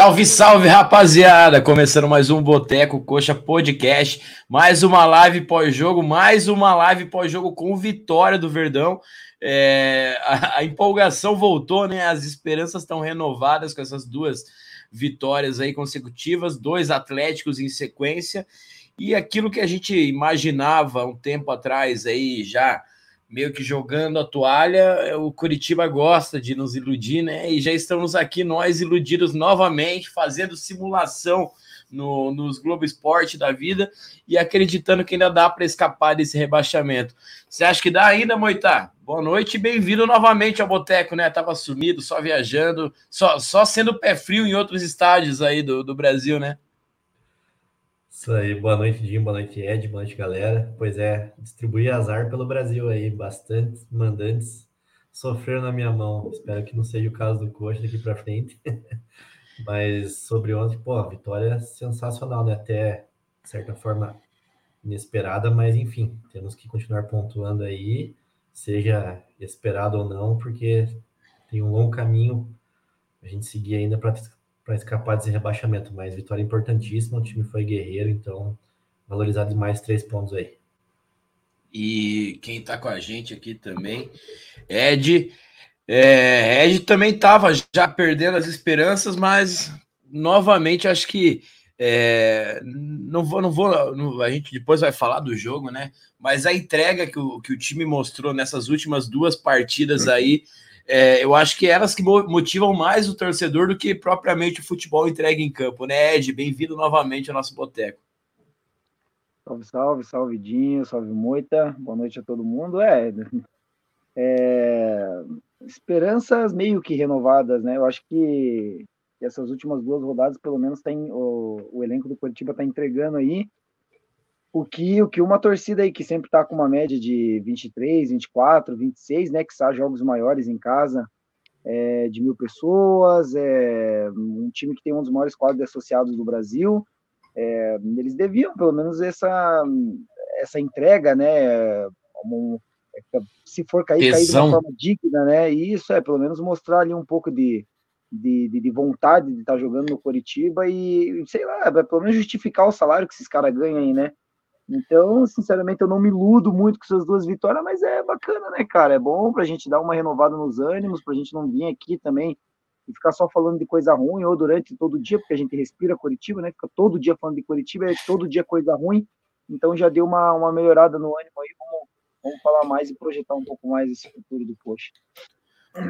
Salve, salve, rapaziada! Começando mais um Boteco Coxa Podcast, mais uma live pós-jogo, mais uma live pós-jogo com vitória do Verdão. É, a, a, empolgação voltou, né? As esperanças estão renovadas com essas duas vitórias aí consecutivas, dois Atléticos em sequência. E aquilo que a gente imaginava um tempo atrás aí já meio que jogando a toalha, o Curitiba gosta de nos iludir, né? E já estamos aqui, nós iludidos novamente, fazendo simulação no, nos Globo Esporte da vida e acreditando que ainda dá para escapar desse rebaixamento. Você acha que dá ainda, Moitá? Boa noite e bem-vindo novamente ao Boteco, né? Tava sumido, só viajando, só, só sendo pé frio em outros estádios aí do, do Brasil, né? Isso aí, boa noite, Jim, boa noite, Ed, boa noite, galera. Pois é, distribuir azar pelo Brasil aí, bastante mandantes sofreram na minha mão. Espero que não seja o caso do Coxa daqui para frente. Mas sobre ontem, pô, vitória sensacional, né? Até, de certa forma, inesperada, mas enfim, temos que continuar pontuando aí, seja esperado ou não, porque tem um longo caminho a gente seguir ainda para para escapar desse rebaixamento, mas vitória importantíssima, o time foi guerreiro, então valorizar demais três pontos aí. E quem está com a gente aqui também, Ed. É, Ed também estava já perdendo as esperanças, mas novamente acho que é, não vou, não vou, não, a gente depois vai falar do jogo, né? Mas a entrega que o, que o time mostrou nessas últimas duas partidas aí é, eu acho que elas que motivam mais o torcedor do que propriamente o futebol entregue em campo, né, Ed? Bem-vindo novamente ao nosso boteco. Salve, salve, salve Dinho, salve Moita, boa noite a todo mundo. É, é, esperanças meio que renovadas, né? Eu acho que essas últimas duas rodadas, pelo menos, tem o, o elenco do Curitiba está entregando aí o que, o que uma torcida aí que sempre está com uma média de 23, 24, 26, né, que são jogos maiores em casa, é, de mil pessoas, é, um time que tem um dos maiores quadros associados do Brasil, é, eles deviam pelo menos essa, essa entrega, né, um, se for cair, cair de uma forma digna, né, e isso é pelo menos mostrar ali um pouco de, de, de, de, vontade de estar tá jogando no Coritiba e, sei lá, pelo menos justificar o salário que esses caras ganham aí, né? Então, sinceramente, eu não me iludo muito com essas duas vitórias, mas é bacana, né, cara? É bom pra gente dar uma renovada nos ânimos, pra gente não vir aqui também e ficar só falando de coisa ruim ou durante todo dia, porque a gente respira Curitiba, né? Fica todo dia falando de Curitiba, é todo dia coisa ruim. Então já deu uma, uma melhorada no ânimo aí. Vamos, vamos falar mais e projetar um pouco mais esse futuro do Poxa.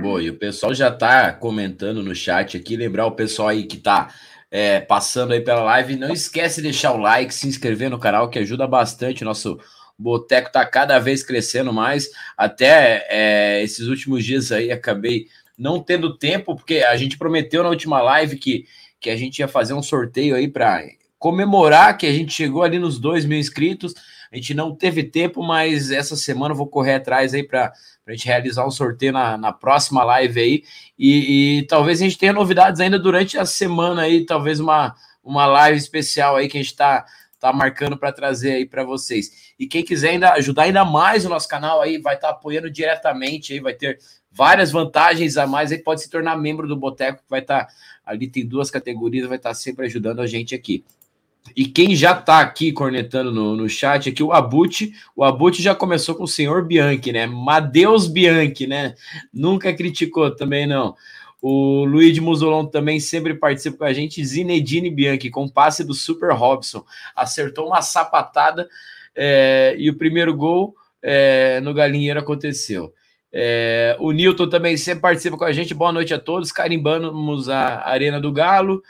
Boa, e o pessoal já tá comentando no chat aqui, lembrar o pessoal aí que tá é, passando aí pela live. Não esquece de deixar o like, se inscrever no canal, que ajuda bastante. Nosso Boteco tá cada vez crescendo mais. Até é, esses últimos dias aí acabei não tendo tempo, porque a gente prometeu na última live que, que a gente ia fazer um sorteio aí para comemorar que a gente chegou ali nos 2 mil inscritos. A gente não teve tempo, mas essa semana eu vou correr atrás aí para a gente realizar um sorteio na, na próxima live aí. E, e, talvez a gente tenha novidades ainda durante a semana aí, talvez uma, uma live especial aí que a gente está tá marcando para trazer aí para vocês. E quem quiser ainda ajudar ainda mais o nosso canal aí, vai estar tá apoiando diretamente aí, vai ter várias vantagens a mais aí, pode se tornar membro do Boteco, que vai estar tá, ali tem duas categorias, vai estar tá sempre ajudando a gente aqui. E quem já está aqui cornetando no, no chat aqui, o Abut, o Abut já começou com o senhor Bianchi, né? Madeus Bianchi, né? Nunca criticou também, não. O Luiz de Musolon também sempre participa com a gente. Zinedine Bianchi, com passe do Super Robson. Acertou uma sapatada é, e o primeiro gol é, no Galinheiro aconteceu. É, o Newton também sempre participa com a gente. Boa noite a todos. Carimbamos a Arena do Galo.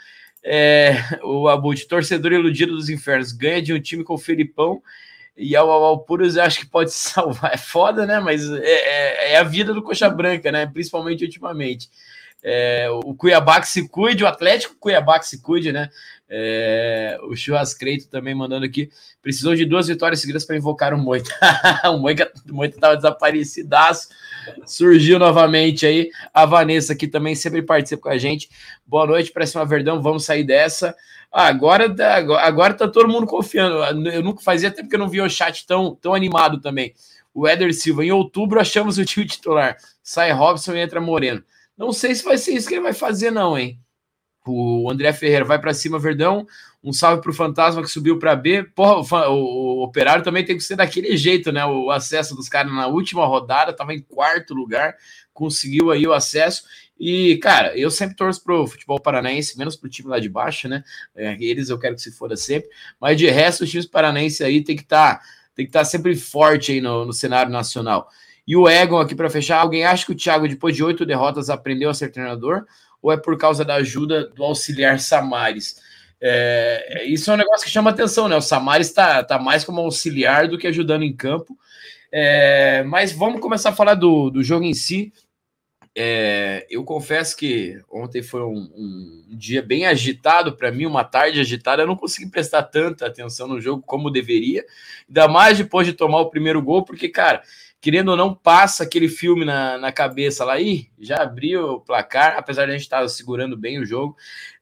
É, o Abut, torcedor iludido dos infernos, ganha de um time com o Felipão e ao Alpuras eu acho que pode salvar. É foda, né? Mas é, é, é, a vida do Coxa Branca, né? Principalmente ultimamente. É, o Cuiabá que se cuide, o Atlético Cuiabá que se cuide, né? É, o Churrascreito também mandando aqui. Precisou de duas vitórias seguidas para invocar o Moita. o Moita, o Moita tava desaparecidaço. Surgiu novamente aí. A Vanessa aqui também sempre participa com a gente. Boa noite, para cima Verdão. Vamos sair dessa. Ah, agora, agora tá todo mundo confiando. Eu nunca fazia tempo que eu não via o chat tão, tão animado também. O Éder Silva, em outubro achamos o time titular. Sai Robson e entra Moreno. Não sei se vai ser isso que ele vai fazer, não, hein? O André Ferreira vai para cima, Verdão. Um salve para o Fantasma que subiu para B. Porra, o, o, Operário também tem que ser daquele jeito, né? O acesso dos caras na última rodada, estava em quarto lugar, conseguiu aí o acesso. E, cara, eu sempre torço pro futebol paranaense, menos pro time lá de baixo, né? É, eles eu quero que se foda sempre. Mas de resto, os times paranaenses aí tem que estar tá, tem que estar tá sempre forte aí no, no cenário nacional. E o Egon aqui para fechar, alguém acha que o Thiago, depois de oito derrotas, aprendeu a ser treinador? Ou é por causa da ajuda do auxiliar Samares? É, isso é um negócio que chama atenção, né? O Samares está tá mais como auxiliar do que ajudando em campo. É, mas vamos começar a falar do, do jogo em si. É, eu confesso que ontem foi um, um, dia bem agitado para mim, uma tarde agitada. Eu não consegui prestar tanta atenção no jogo como deveria, ainda mais depois de tomar o primeiro gol, porque, cara, querendo ou não, passa aquele filme na, na cabeça lá, e já abriu o placar, apesar de a gente estar segurando bem o jogo.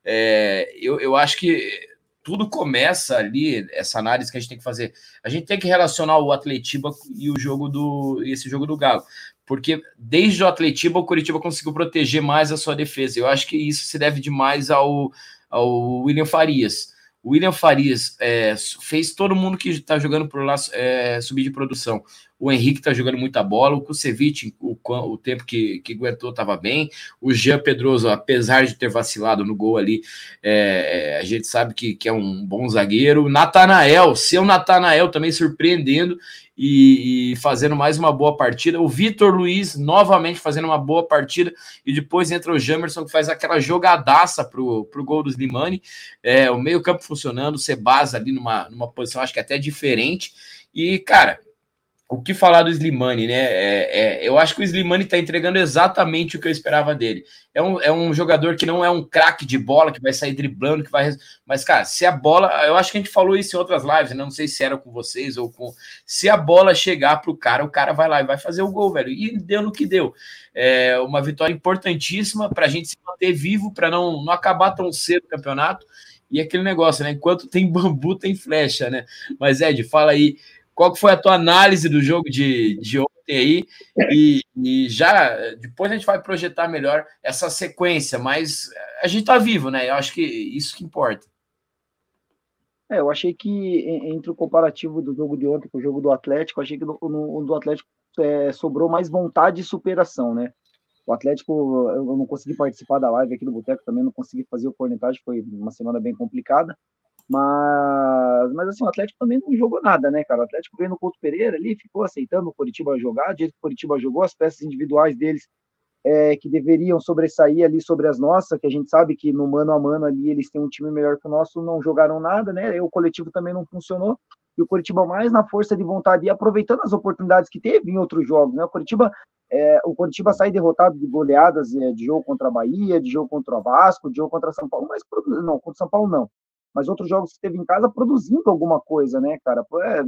É, eu, eu acho que tudo começa ali, essa análise que a gente tem que fazer. A gente tem que relacionar o Atletiba e o jogo do esse jogo do Galo. Porque desde o Atletiba, o Curitiba conseguiu proteger mais a sua defesa. Eu acho que isso se deve demais ao, ao William Farias. O William Farias é, fez todo mundo que está jogando por lá é, subir de produção. O Henrique está jogando muita bola. O Kusevich, o, o tempo que, que aguentou, estava bem. O Jean Pedroso, apesar de ter vacilado no gol ali, é, é, a gente sabe que, que é um bom zagueiro. Natanael, seu Natanael também surpreendendo e, e, fazendo mais uma boa partida. O Vitor Luiz novamente fazendo uma boa partida. E depois entra o Jamerson que faz aquela jogadaça pro, pro gol do Slimani. É, o meio-campo funcionando, o Sebasa ali numa, numa posição, acho que até diferente. E, cara, o que falar do Slimani, né? É, é, eu acho que o Slimani está entregando exatamente o que eu esperava dele. É um, é um jogador que não é um craque de bola, que vai sair driblando, que vai. Mas, cara, se a bola. Eu acho que a gente falou isso em outras lives, né? não sei se era com vocês ou com. Se a bola chegar pro cara, o cara vai lá e vai fazer o gol, velho. E deu no que deu. É uma vitória importantíssima para a gente se manter vivo, para não, não acabar tão cedo o campeonato. E aquele negócio, né? Enquanto tem bambu, tem flecha, né? Mas, Ed, fala aí qual foi a tua análise do jogo de, de ontem aí? E, e, já depois a gente vai projetar melhor essa sequência, mas a gente tá vivo, né? Eu acho que isso que importa. É, eu achei que entre o comparativo do jogo de ontem com o jogo do Atlético, achei que no, no do Atlético é, sobrou mais vontade e superação, né? O Atlético, eu não consegui participar da live aqui do Boteco, também não consegui fazer o cornetagem, foi uma semana bem complicada. Mas, mas assim, o Atlético também não jogou nada, né, cara? O Atlético veio no Couto Pereira ali, ficou aceitando o Coritiba jogar, do que o Coritiba jogou, as peças individuais deles é, que deveriam sobressair ali sobre as nossas, que a gente sabe que no mano a mano ali eles têm um time melhor que o nosso, não jogaram nada, né? E o coletivo também não funcionou. E o Coritiba mais na força de vontade e aproveitando as oportunidades que teve em outros jogos, né? O Coritiba, é, o Coritiba sai derrotado de goleadas é, de jogo contra a Bahia, de jogo contra o Vasco, de jogo contra São Paulo, mas não, contra São Paulo não mas outros jogos que teve em casa produzindo alguma coisa, né, cara? É,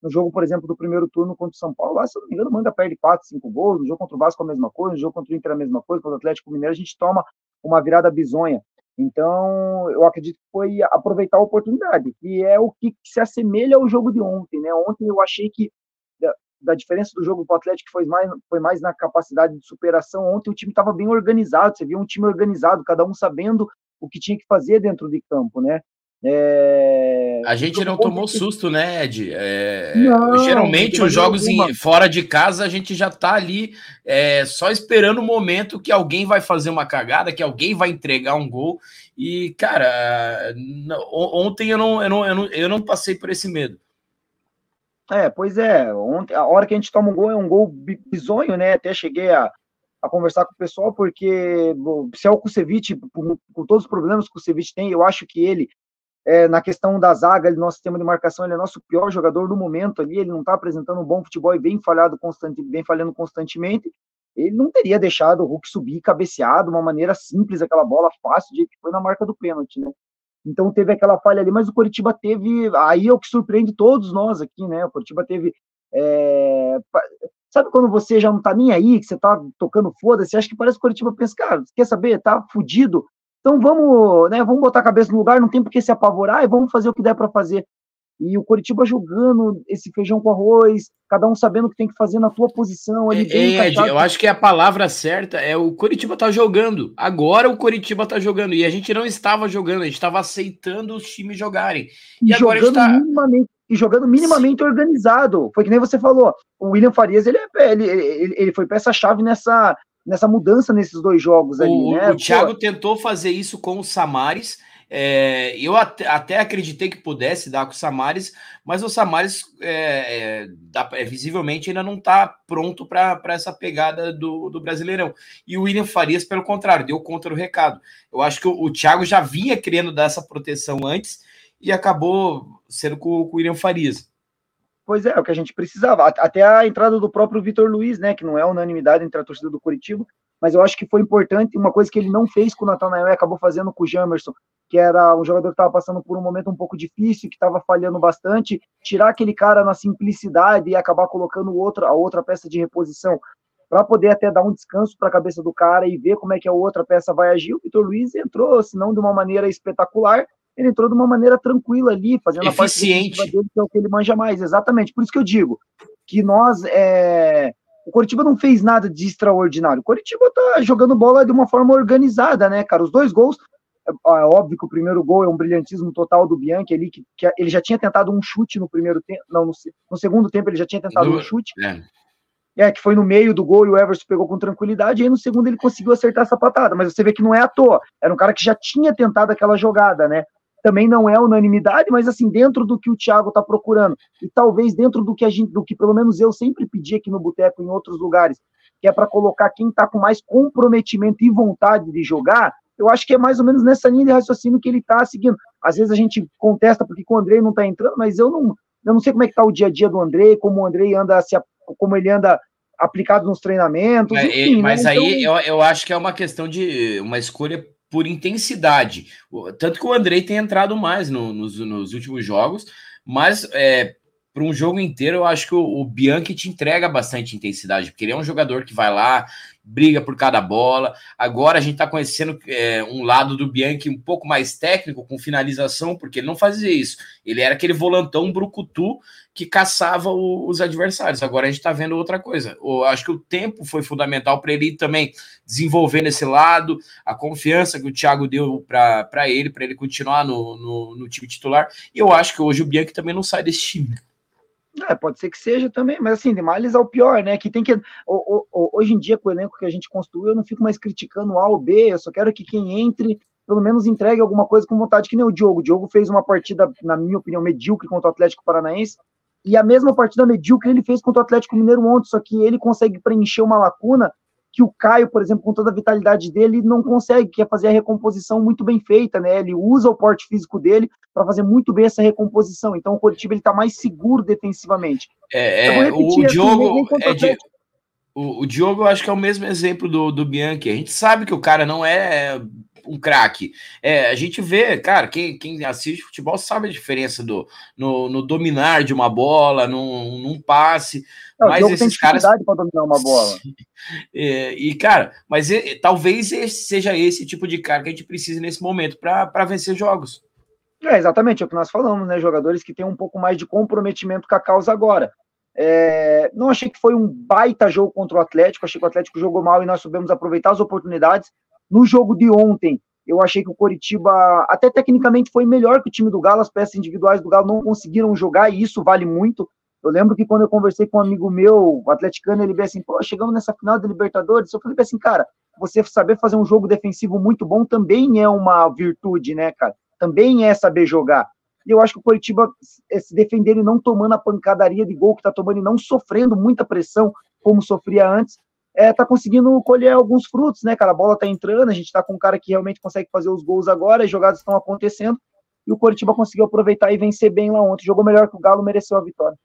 no jogo, por exemplo, do primeiro turno contra o São Paulo, lá, se eu não me engano, manda perde 4, 5 gols. No jogo contra o Vasco a mesma coisa, no jogo contra o Inter a mesma coisa, contra o Atlético Mineiro a gente toma uma virada bizonha. Então, eu acredito que foi aproveitar a oportunidade, que é o que se assemelha ao jogo de ontem, né? Ontem eu achei que da, da diferença do jogo para o Atlético foi mais, foi mais na capacidade de superação. Ontem o time estava bem organizado, você viu um time organizado, cada um sabendo o que tinha que fazer dentro de campo, né? É... A gente não tomou susto, né, Ed? É... Não, Geralmente, os jogos em... fora de casa, a gente já tá ali é, só esperando o momento que alguém vai fazer uma cagada, que alguém vai entregar um gol. E, cara, ontem eu não, eu não, eu não, eu não passei por esse medo. É, pois é. Ontem, a hora que a gente toma um gol é um gol bizonho, né? Até cheguei a, a conversar com o pessoal, porque se é o Kusevich, com, com todos os problemas que o Kusevich tem, eu acho que ele é, na questão da zaga, ele, nosso sistema de marcação, ele é nosso pior jogador no momento ali, ele não está apresentando um bom futebol e vem falhado constante, vem falhando constantemente. Ele não teria deixado o Hulk subir cabeceado, uma maneira simples, aquela bola fácil, de que foi na marca do pênalti, né? Então teve aquela falha ali, mas o Coritiba teve, aí é o que surpreende todos nós aqui, né? O Coritiba teve é... Sabe quando você já não tá nem aí, que você tá tocando foda-se, acha que parece que o Coritiba pensa, cara, quer saber, tá fudido, então vamos, né, vamos botar a cabeça no lugar, não tem por que se apavorar e vamos fazer o que der para fazer. E o Coritiba jogando esse feijão com arroz, cada um sabendo o que tem que fazer na tua posição. Ali é, Ed, eu acho que a palavra certa é o Coritiba tá jogando. Agora o Coritiba tá jogando. E a gente não estava jogando, a gente estava aceitando os times jogarem. E, e agora jogando a gente tá... minimamente, e jogando minimamente Sim. organizado. Foi que nem você falou. O William Farias, ele, é, ele, ele, ele foi peça-chave nessa, nessa mudança nesses dois jogos ali, o, né? O Thiago Pô. tentou fazer isso com o Samares é, eu até, até, acreditei que pudesse dar com o Samares, mas o Samares é, é, é, visivelmente ainda não está pronto para essa pegada do, do, Brasileirão. E o William Farias, pelo contrário, deu contra o recado. Eu acho que o, o Thiago já vinha querendo dar essa proteção antes e acabou sendo com, com o William Farias. Pois é, é o que a gente precisava. Até a entrada do próprio Vitor Luiz, né, que não é unanimidade entre a torcida do Curitiba, mas eu acho que foi importante, uma coisa que ele não fez com o Natanael e acabou fazendo com o Jamerson, que era um jogador que estava passando por um momento um pouco difícil, que estava falhando bastante, tirar aquele cara na simplicidade e acabar colocando outra, a outra peça de reposição para poder até dar um descanso para a cabeça do cara e ver como é que a outra peça vai agir. O Vitor Luiz entrou, se não de uma maneira espetacular, ele entrou de uma maneira tranquila ali, fazendo Eficiente. a parte dele, que é o que ele manja mais, exatamente. Por isso que eu digo que nós é, o Coritiba não fez nada de extraordinário. O Coritiba tá jogando bola de uma forma organizada, né, cara? Os dois gols, é, é óbvio que o primeiro gol é um brilhantismo total do Bianchi ali, que, que ele já tinha tentado um chute no primeiro tempo, não, no, no, segundo tempo ele já tinha tentado do, um chute. É. É, que foi no meio do gol e o Everson pegou com tranquilidade, e aí no segundo ele conseguiu acertar essa patada, mas você vê que não é à toa, era um cara que já tinha tentado aquela jogada, né? Também não é unanimidade, mas assim, dentro do que o Thiago está procurando, e talvez dentro do que a gente, do que pelo menos eu sempre pedi aqui no Boteco em outros lugares, que é para colocar quem está com mais comprometimento e vontade de jogar, eu acho que é mais ou menos nessa linha de raciocínio que ele está seguindo. Às vezes a gente contesta porque o Andrei não está entrando, mas eu não, eu não sei como é que está o dia a dia do Andrei, como o Andrei anda se, como ele anda aplicado nos treinamentos. É, enfim, mas né? aí então... eu, eu acho que é uma questão de uma escolha por intensidade. Tanto que o Andrei tem entrado mais no, nos, nos, últimos jogos, mas é, para um jogo inteiro, eu acho que o, o, Bianchi te entrega bastante intensidade, porque ele é um jogador que vai lá, briga por cada bola. Agora a gente está conhecendo é, um lado do Bianchi um pouco mais técnico, com finalização, porque ele não fazia isso. Ele era aquele volantão brucutu que caçava o, os adversários. Agora a gente está vendo outra coisa. Eu acho que o tempo foi fundamental para ele também desenvolver nesse lado, a confiança que o Thiago deu para ele, para ele continuar no, no, no time titular. E eu acho que hoje o Bianchi também não sai desse time. É, pode ser que seja também, mas assim, de males ao pior, né? Que tem que. Hoje em dia, com o elenco que a gente construiu, eu não fico mais criticando o A ou B, eu só quero que quem entre, pelo menos entregue alguma coisa com vontade, que nem o Diogo. O Diogo fez uma partida, na minha opinião, medíocre contra o Atlético Paranaense, e a mesma partida medíocre ele fez contra o Atlético Mineiro ontem, só que ele consegue preencher uma lacuna que o Caio, por exemplo, com toda a vitalidade dele, não consegue, que é fazer a recomposição muito bem feita, né? Ele usa o porte físico dele para fazer muito bem essa recomposição. Então o Coritiba ele está mais seguro defensivamente. É, é repetir, o assim, Diogo é de, o, o Diogo eu acho que é o mesmo exemplo do, do Bianchi. A gente sabe que o cara não é um craque. É, a gente vê, cara, quem, quem assiste futebol sabe a diferença do no, no dominar de uma bola, num, num passe. Não, mas esses caras para dominar uma bola. É, e cara, mas e, talvez esse seja esse tipo de cara que a gente precisa nesse momento para vencer jogos. É exatamente é o que nós falamos, né? Jogadores que têm um pouco mais de comprometimento com a causa agora. É, não achei que foi um baita jogo contra o Atlético, achei que o Atlético jogou mal e nós soubemos aproveitar as oportunidades. No jogo de ontem, eu achei que o Coritiba, até tecnicamente, foi melhor que o time do Galo, as peças individuais do Galo não conseguiram jogar, e isso vale muito. Eu lembro que quando eu conversei com um amigo meu, o atleticano, ele veio assim, pô, chegamos nessa final da Libertadores, eu falei assim, cara, você saber fazer um jogo defensivo muito bom também é uma virtude, né, cara? Também é saber jogar. E eu acho que o Coritiba, se defender e não tomando a pancadaria de gol que tá tomando e não sofrendo muita pressão, como sofria antes, é, tá conseguindo colher alguns frutos, né, cara? A bola tá entrando, a gente tá com um cara que realmente consegue fazer os gols agora, as jogadas estão acontecendo, e o Coritiba conseguiu aproveitar e vencer bem lá ontem. Jogou melhor que o Galo, mereceu a vitória.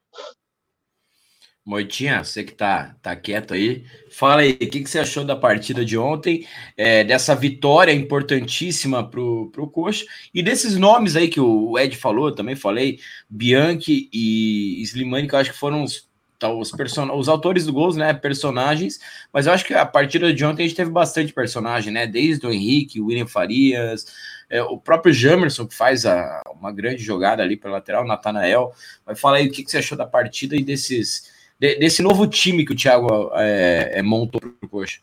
Moitinha, você que tá, tá quieto aí, fala aí, o que, que você achou da partida de ontem, é, dessa vitória importantíssima pro, pro Coxa, e desses nomes aí que o Ed falou, também falei, Bianchi e Slimani, que eu acho que foram os Tá, os, person... os autores do gols, né? Personagens, mas eu acho que a partida de ontem a gente teve bastante personagem, né? Desde o Henrique, o William Farias, é, o próprio Jamerson, que faz a, uma grande jogada ali pela lateral, Natanael. Mas fala aí o que, que você achou da partida e desses, de, desse novo time que o Thiago é, é, montou para o Coxa.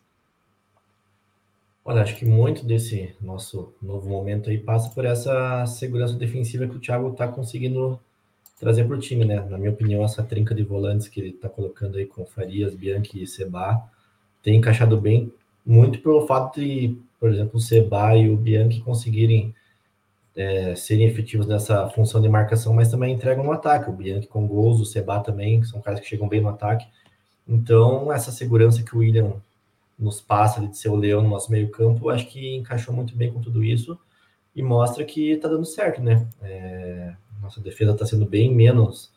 Olha, acho que muito desse nosso novo momento aí passa por essa segurança defensiva que o Thiago está conseguindo trazer para o time, né? Na minha opinião, essa trinca de volantes que ele está colocando aí com Farias, Bianchi e Seba tem encaixado bem, muito pelo fato de, por exemplo, o Seba e o Bianchi conseguirem é, serem efetivos nessa função de marcação, mas também entregam no ataque. O Bianchi com gols, o Seba também, são caras que chegam bem no ataque. Então, essa segurança que o William nos passa de ser o leão no nosso meio campo, acho que encaixou muito bem com tudo isso e mostra que está dando certo, né? É, nossa defesa está sendo bem menos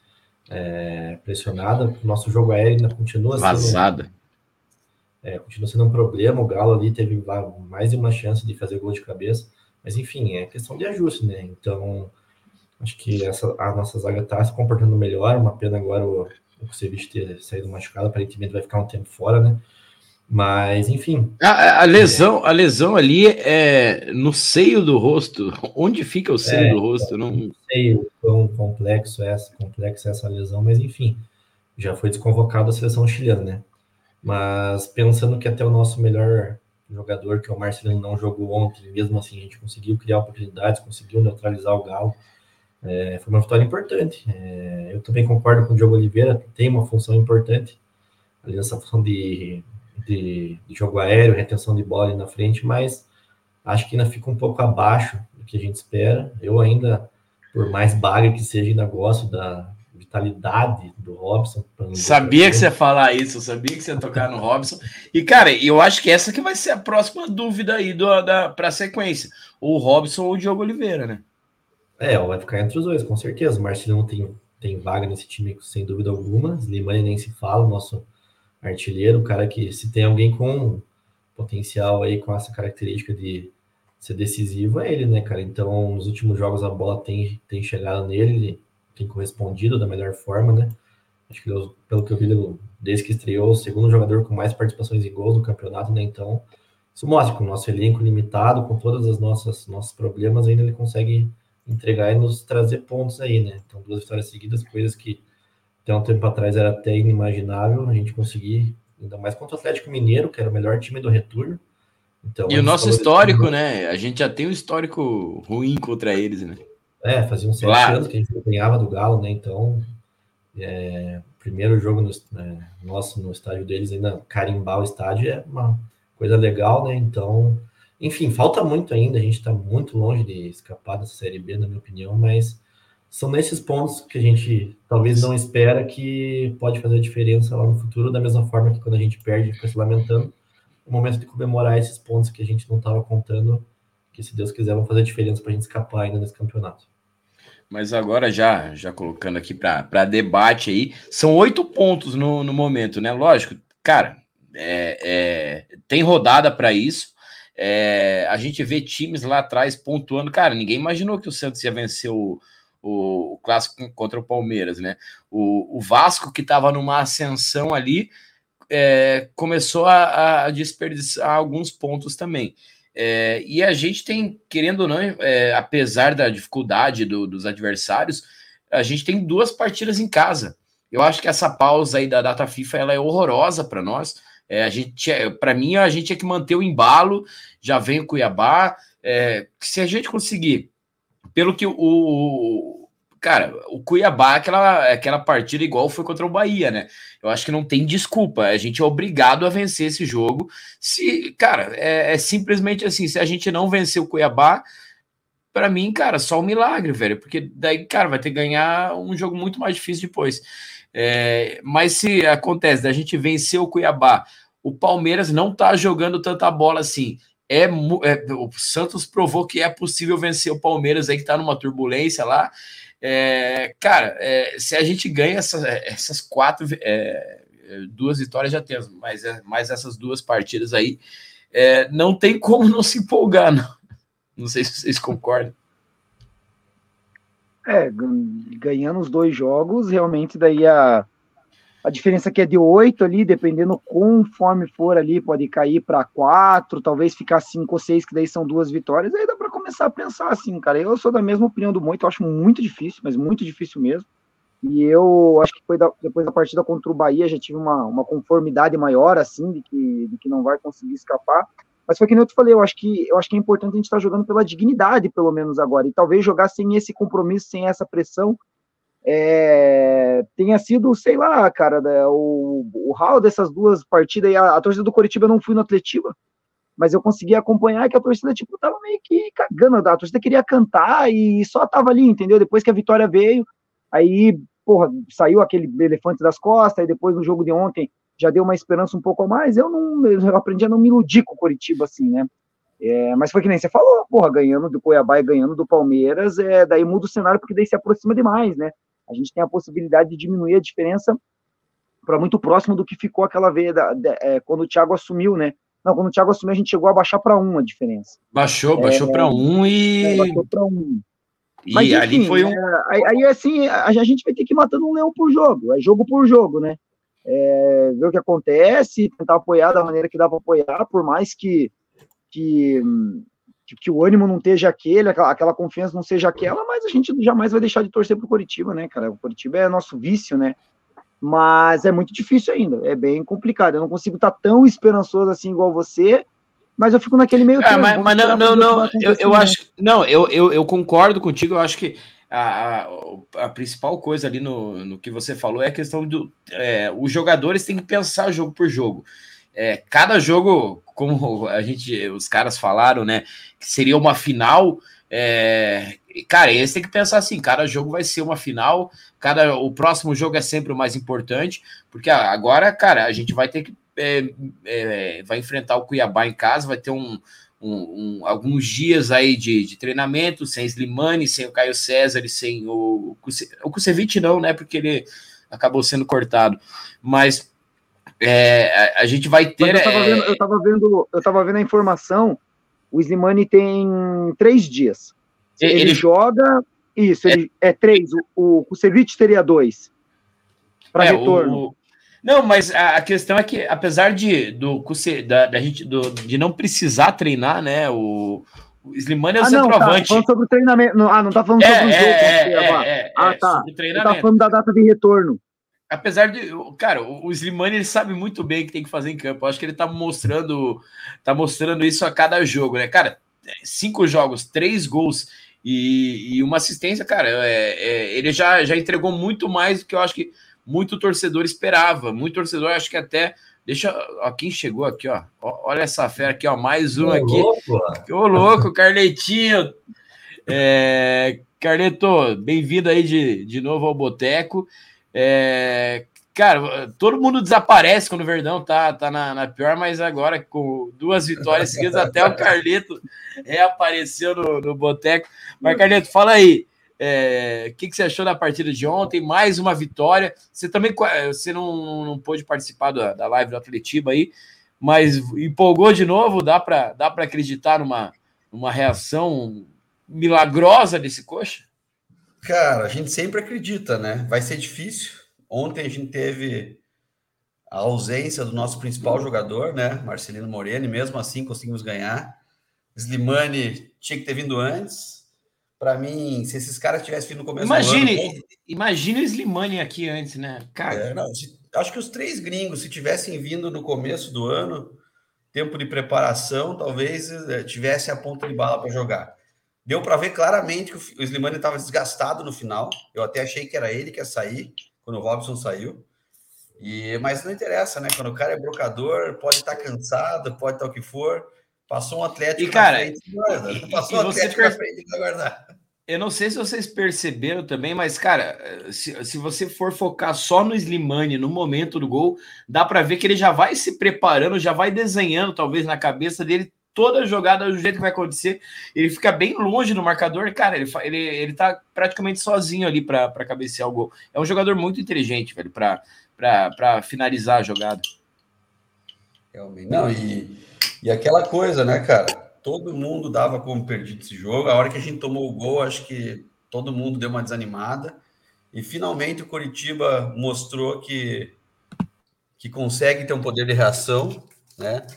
é, pressionada, nosso jogo aéreo ainda continua Vazada. sendo... É, continua sendo um problema, o Galo ali teve mais de uma chance de fazer gol de cabeça, mas enfim, é questão de ajuste, né? Então, acho que essa, a nossa zaga está se comportando melhor, uma pena agora o, o Kusevich ter saído machucado, aparentemente vai ficar um tempo fora, né? Mas, enfim. A, a, lesão, a lesão ali é no seio do rosto. Onde fica o seio é, do rosto? Não, não sei o quão complexo é essa, complexo é essa lesão, mas enfim, já foi desconvocado a seleção chilena, né? Mas pensando que até o nosso melhor jogador, que é o Marcelino, não jogou ontem, mesmo assim a gente conseguiu criar oportunidades, conseguiu neutralizar o Galo. É, foi uma vitória importante. É, eu também concordo com o Diogo Oliveira, tem uma função importante ali nessa função de de, de jogo aéreo, retenção de bola ali na frente, mas acho que ainda fica um pouco abaixo do que a gente espera. Eu ainda, por mais baga que seja, ainda gosto da vitalidade do Robson. Sabia que você ia falar isso, sabia que você ia tocar no Robson. E, cara, eu acho que essa que vai ser a próxima dúvida aí do, da, para a sequência. O Robson ou o Diogo Oliveira, né? É, vai ficar entre os dois, com certeza. O Marcelino tem, tem vaga nesse time, sem dúvida alguma. Slimani nem se fala, o nosso artilheiro, um cara que se tem alguém com potencial aí, com essa característica de ser decisivo, é ele, né, cara? Então, nos últimos jogos a bola tem, tem chegado nele, ele tem correspondido da melhor forma, né? Acho que pelo que eu vi, desde que estreou, o segundo jogador com mais participações em gols do campeonato, né? Então, isso mostra que o nosso elenco limitado, com todas as nossas nossos problemas, ainda ele consegue entregar e nos trazer pontos aí, né? Então, duas vitórias seguidas, coisas que até um tempo atrás era até inimaginável a gente conseguir, ainda mais contra o Atlético Mineiro, que era o melhor time do retorno. Então, e o nosso histórico, né? A gente já tem um histórico ruim contra eles, né? É, fazia uns sete claro. anos que a gente ganhava do Galo, né? Então, é, primeiro jogo no, é, nosso no estádio deles, ainda carimbar o estádio é uma coisa legal, né? Então, enfim, falta muito ainda, a gente está muito longe de escapar dessa Série B, na minha opinião, mas são nesses pontos que a gente talvez não espera que pode fazer diferença lá no futuro, da mesma forma que quando a gente perde fica se lamentando, o momento de comemorar esses pontos que a gente não estava contando, que se Deus quiser vão fazer diferença para a gente escapar ainda nesse campeonato. Mas agora já já colocando aqui para debate aí, são oito pontos no, no momento, né? Lógico, cara, é, é, tem rodada para isso. É, a gente vê times lá atrás pontuando. Cara, ninguém imaginou que o Santos ia vencer o, o, o clássico contra o Palmeiras, né? O, o Vasco, que estava numa ascensão ali, é, começou a, a, desperdiçar alguns pontos também. É, e a gente tem, querendo ou não, é, apesar da dificuldade do, dos adversários, a gente tem duas partidas em casa. Eu acho que essa pausa aí da data FIFA ela é horrorosa para nós. É, a gente, é, para mim, a gente tinha que manter o embalo. Já vem o Cuiabá. É, se a gente conseguir pelo que o. Cara, o Cuiabá, aquela, aquela partida igual foi contra o Bahia, né? Eu acho que não tem desculpa. A gente é obrigado a vencer esse jogo. Se, cara, é, é simplesmente assim: se a gente não vencer o Cuiabá, para mim, cara, só um milagre, velho. Porque daí, cara, vai ter que ganhar um jogo muito mais difícil depois. É, mas se acontece da gente vencer o Cuiabá, o Palmeiras não tá jogando tanta bola assim é, é, o Santos provou que é possível vencer o Palmeiras aí que está numa turbulência lá. É, cara, é, se a gente ganha essa, essas quatro, é, duas vitórias já temos, mas é, mais essas duas partidas aí, é, não tem como não se empolgar. Não, não sei se vocês concordam. É, ganhando os dois jogos, realmente daí a, a diferença que é de oito ali, dependendo conforme for ali, pode cair para quatro, talvez ficar cinco ou seis, que daí são duas vitórias. Aí dá para começar a pensar assim, cara. Eu sou da mesma opinião do Muito, eu acho muito difícil, mas muito difícil mesmo. E eu acho que foi da, depois da partida contra o Bahia já tive uma, uma conformidade maior, assim, de que, de que não vai conseguir escapar. Mas foi que nem eu te falei, eu acho que, eu acho que é importante a gente estar tá jogando pela dignidade, pelo menos agora. E talvez jogar sem esse compromisso, sem essa pressão, é, tenha sido, sei lá, cara, né, o, o hall dessas duas partidas, e a, a, torcida do Coritiba eu não fui no Atletiba, mas eu consegui acompanhar que a torcida, tipo, tava meio que cagando, a torcida queria cantar e só tava ali, entendeu? Depois que a vitória veio, aí, porra, saiu aquele elefante das costas, e depois no jogo de ontem já deu uma esperança um pouco a mais, eu não, eu aprendi a não me iludir com o Coritiba, assim, né? É, mas foi que nem você falou, porra, ganhando do Cuiabá e ganhando do Palmeiras, é, daí muda o cenário porque daí se aproxima demais, né? A gente tem a possibilidade de diminuir a diferença para muito próximo do que ficou aquela vez da, da, é, quando o Thiago assumiu, né? Não, quando o Thiago assumiu, a gente chegou a baixar para um a diferença. Baixou, baixou é, para um e. É, baixou para um. E Mas, enfim, ali foi um. É, aí, assim, a, a, gente vai ter que ir matando um leão por jogo, é jogo por jogo, né? É, ver o que acontece, tentar apoiar da maneira que dá para apoiar, por mais que, que, que, que, o ânimo não esteja aquele, aquela, aquela, confiança não seja aquela, mas a gente jamais vai deixar de torcer pro Curitiba, né, cara? O Curitiba é nosso vício, né? Mas é muito difícil ainda, é bem complicado. Eu não consigo estar tão esperançoso assim igual você, mas eu fico naquele meio é, mas, mas não, não, não, eu, eu acho, não, eu, eu, eu concordo contigo, eu acho que a, a, a, principal coisa ali no, no que você falou é a questão do. É, os jogadores têm que pensar jogo por jogo. É, cada jogo, como a gente, os caras falaram, né, que seria uma final. É, cara, eles têm que pensar assim: cada jogo vai ser uma final, cada o próximo jogo é sempre o mais importante, porque agora, cara, a gente vai ter que é, é, vai enfrentar o Cuiabá em casa, vai ter um, um, um, alguns dias aí de, de, treinamento, sem Slimani, sem o Caio César e sem o, o Kusevich não, né? Porque ele acabou sendo cortado. Mas é, a, a, gente vai ter. Eu estava, é... vendo, eu, tava vendo, eu tava vendo a informação. O Slimani tem três dias. Ele, ele joga. Isso, é, ele, é três. O, o Kusevich teria dois. Para é, retorno. O, não, mas a, a, questão é que, apesar de, do, da, da gente, do, de não precisar treinar, né? O, o Slimani é o ah, centroavante. Não, tá falando sobre o treinamento. Ah, não tá falando é, sobre o jogo. É, é, é, ah, tá. Tá falando da data de retorno apesar de, cara, o Slimani ele sabe muito bem o que tem que fazer em campo. Eu acho que ele tá mostrando, tá mostrando isso a cada jogo, né? Cara, cinco jogos, três gols e, e uma assistência, cara, é, é, ele já, já entregou muito mais do que eu acho que muito torcedor esperava. Muito torcedor, acho que até. Deixa. Ó, quem chegou aqui, ó. Olha essa fera aqui, ó. Mais um Ô, aqui. Louco. Ô, louco, Carletinho. É, Carleto, bem-vindo aí de, de novo ao Boteco. É, cara, todo mundo desaparece quando o Verdão tá, tá na, na, pior, mas agora com duas vitórias seguidas, até o Carleto reapareceu no, no Boteco. Mas, Carleto, fala aí. É, o que, que, você achou da partida de ontem? Mais uma vitória. Você também você não, não pôde participar da, da live do Atletiba aí, mas empolgou de novo? Dá para dá acreditar numa, numa reação milagrosa desse coxa? Cara, a gente sempre acredita, né? Vai ser difícil. Ontem a gente teve a ausência do nosso principal jogador, né? Marcelino Moreno, e mesmo assim conseguimos ganhar. Slimani tinha que ter vindo antes. Para mim, se esses caras tivessem vindo no começo imagine, do ano... Imagine o Slimani aqui antes, né? Cara... É, não, se, acho que os três gringos, se tivessem vindo no começo do ano, tempo de preparação, talvez é, tivesse a ponta de bala para jogar. Deu para ver claramente que o Slimani estava desgastado no final. Eu até achei que era ele que ia sair quando o Robson saiu. E, mas não interessa, né? Quando o cara é brocador, pode estar tá cansado, pode estar tá o que for. Passou um Atlético e, cara, frente, e, passou e um Atlético per... frente guardar. Eu não sei se vocês perceberam também, mas, cara, se, se você for focar só no Slimani no momento do gol, dá para ver que ele já vai se preparando, já vai desenhando, talvez, na cabeça dele toda jogada do jeito que vai acontecer. Ele fica bem longe do marcador, cara. Ele, ele, ele tá praticamente sozinho ali para cabecear o gol. É um jogador muito inteligente, velho, para finalizar a jogada. Realmente. Não, e, e aquela coisa, né, cara? Todo mundo dava como perdido esse jogo. A hora que a gente tomou o gol, acho que todo mundo deu uma desanimada. E finalmente o Coritiba mostrou que que consegue ter um poder de reação, né?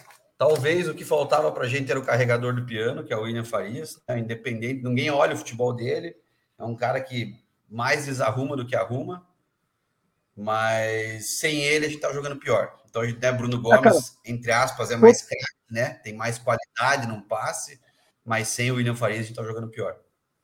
Talvez o que faltava para a gente era o carregador do piano, que é o William Farias, né? independente, ninguém olha o futebol dele, é um cara que mais desarruma do que arruma, mas sem ele a gente tá jogando pior. Então a gente tem né, Bruno ah, Gomes, entre aspas, é mais craque, né? Tem mais qualidade no passe, mas sem o William Farias a gente tá jogando pior.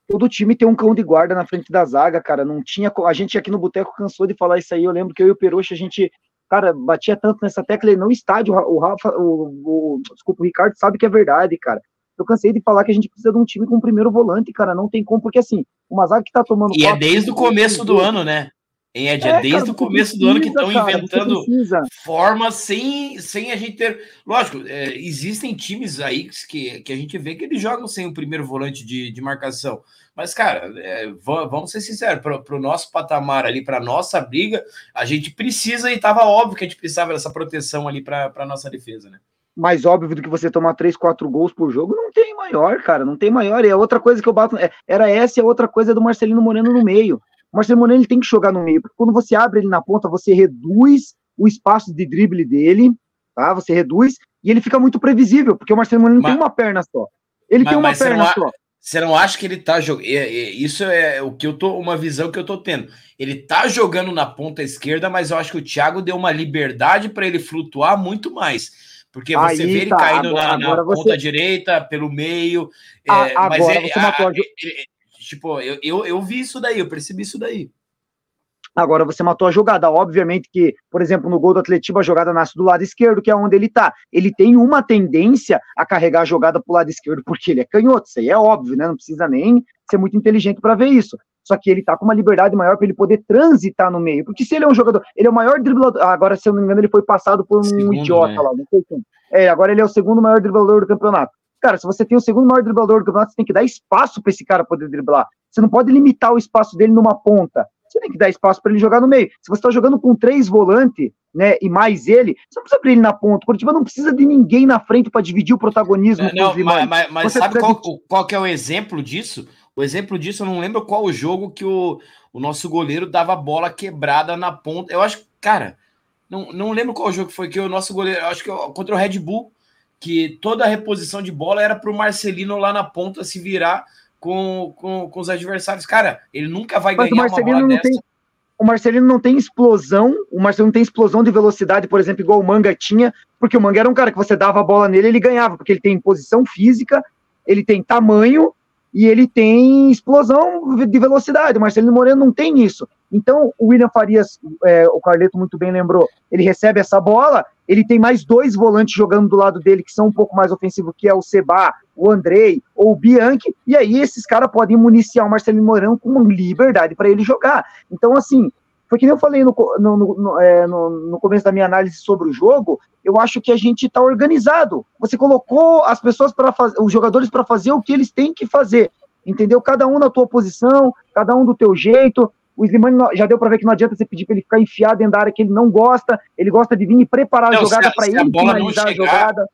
Todo time tem um cão de guarda na frente da zaga, cara. Não tinha. A gente aqui no Boteco cansou de falar isso aí. Eu lembro que eu e o Peruxa, a gente, cara, batia tanto nessa tecla e não estádio. O Rafa, o, o, desculpa, o Ricardo sabe que é verdade, cara. Eu cansei de falar que a gente precisa de um time com o primeiro volante, cara. Não tem como, porque assim, uma zaga que tá tomando. E é desde o começo do ano, né? Em Ed, é, é desde cara, o começo precisa, do ano que estão inventando formas sem, sem a gente ter. Lógico, é, existem times aí que, que a gente vê que eles jogam sem o primeiro volante de, de marcação. Mas, cara, é, vamos ser sinceros, para o nosso patamar ali, para nossa briga, a gente precisa, e estava óbvio que a gente precisava dessa proteção ali para a nossa defesa, né? mais óbvio do que você tomar 3, 4 gols por jogo, não tem maior, cara, não tem maior. E a outra coisa que eu bato, é, era essa e a outra coisa é do Marcelino Moreno no meio. O Marcelo Moreno ele tem que jogar no meio, porque quando você abre ele na ponta, você reduz o espaço de drible dele, tá? Você reduz e ele fica muito previsível, porque o Marcelo Moreno mas, tem uma perna só. Ele mas, tem uma perna não, só. Você não acha que ele tá jogando? Isso é o que eu tô, uma visão que eu tô tendo. Ele tá jogando na ponta esquerda, mas eu acho que o Thiago deu uma liberdade para ele flutuar muito mais. Porque você Aí, vê ele tá, caindo agora, na, na ponta você... direita, pelo meio. É, agora mas ele, a, ele, Tipo, eu, eu, eu vi isso daí, eu percebi isso daí. Agora você matou a jogada. Obviamente que, por exemplo, no gol do Atletiba, a jogada nasce do lado esquerdo, que é onde ele tá. Ele tem uma tendência a carregar a jogada pro lado esquerdo, porque ele é canhoto. Isso aí é óbvio, né? Não precisa nem ser muito inteligente para ver isso. Só que ele tá com uma liberdade maior para ele poder transitar no meio. Porque se ele é um jogador, ele é o maior driblador. Agora, se eu não me engano, ele foi passado por um segundo, idiota né? lá, não sei quem. É, agora ele é o segundo maior driblador do campeonato. Cara, se você tem o segundo maior driblador do campeonato, você tem que dar espaço para esse cara poder driblar. Você não pode limitar o espaço dele numa ponta. Você tem que dar espaço para ele jogar no meio. Se você está jogando com três volantes, né, e mais ele, você não precisa abrir ele na ponta. O Curitiba não precisa de ninguém na frente para dividir o protagonismo. Não, não mas, mas, mas sabe qual, de... qual que é o exemplo disso? O exemplo disso, eu não lembro qual o jogo que o, o nosso goleiro dava bola quebrada na ponta. Eu acho, cara, não, não lembro qual jogo foi que o nosso goleiro, acho que contra o Red Bull, que toda a reposição de bola era para o Marcelino lá na ponta se virar com, com, com os adversários. Cara, ele nunca vai Mas ganhar uma bola não dessa. Tem, o Marcelino não tem explosão, o Marcelino não tem explosão de velocidade, por exemplo, igual o Manga tinha, porque o Manga era um cara que você dava a bola nele, ele ganhava, porque ele tem posição física, ele tem tamanho e ele tem explosão de velocidade. O Marcelino Moreno não tem isso. Então, o William Farias, é, o Carleto muito bem lembrou, ele recebe essa bola, ele tem mais dois volantes jogando do lado dele que são um pouco mais ofensivos, que é o Seba, o Andrei ou o Bianchi, e aí esses caras podem municiar o Marcelino Morão com liberdade para ele jogar. Então, assim, foi que nem eu falei no, no, no, é, no começo da minha análise sobre o jogo, eu acho que a gente está organizado. Você colocou as pessoas para fazer, os jogadores para fazer o que eles têm que fazer. Entendeu? Cada um na tua posição, cada um do teu jeito. O Slimani já deu para ver que não adianta você pedir para ele ficar enfiado dentro da área que ele não gosta. Ele gosta de vir e preparar não, a jogada para ele finalizar a jogada.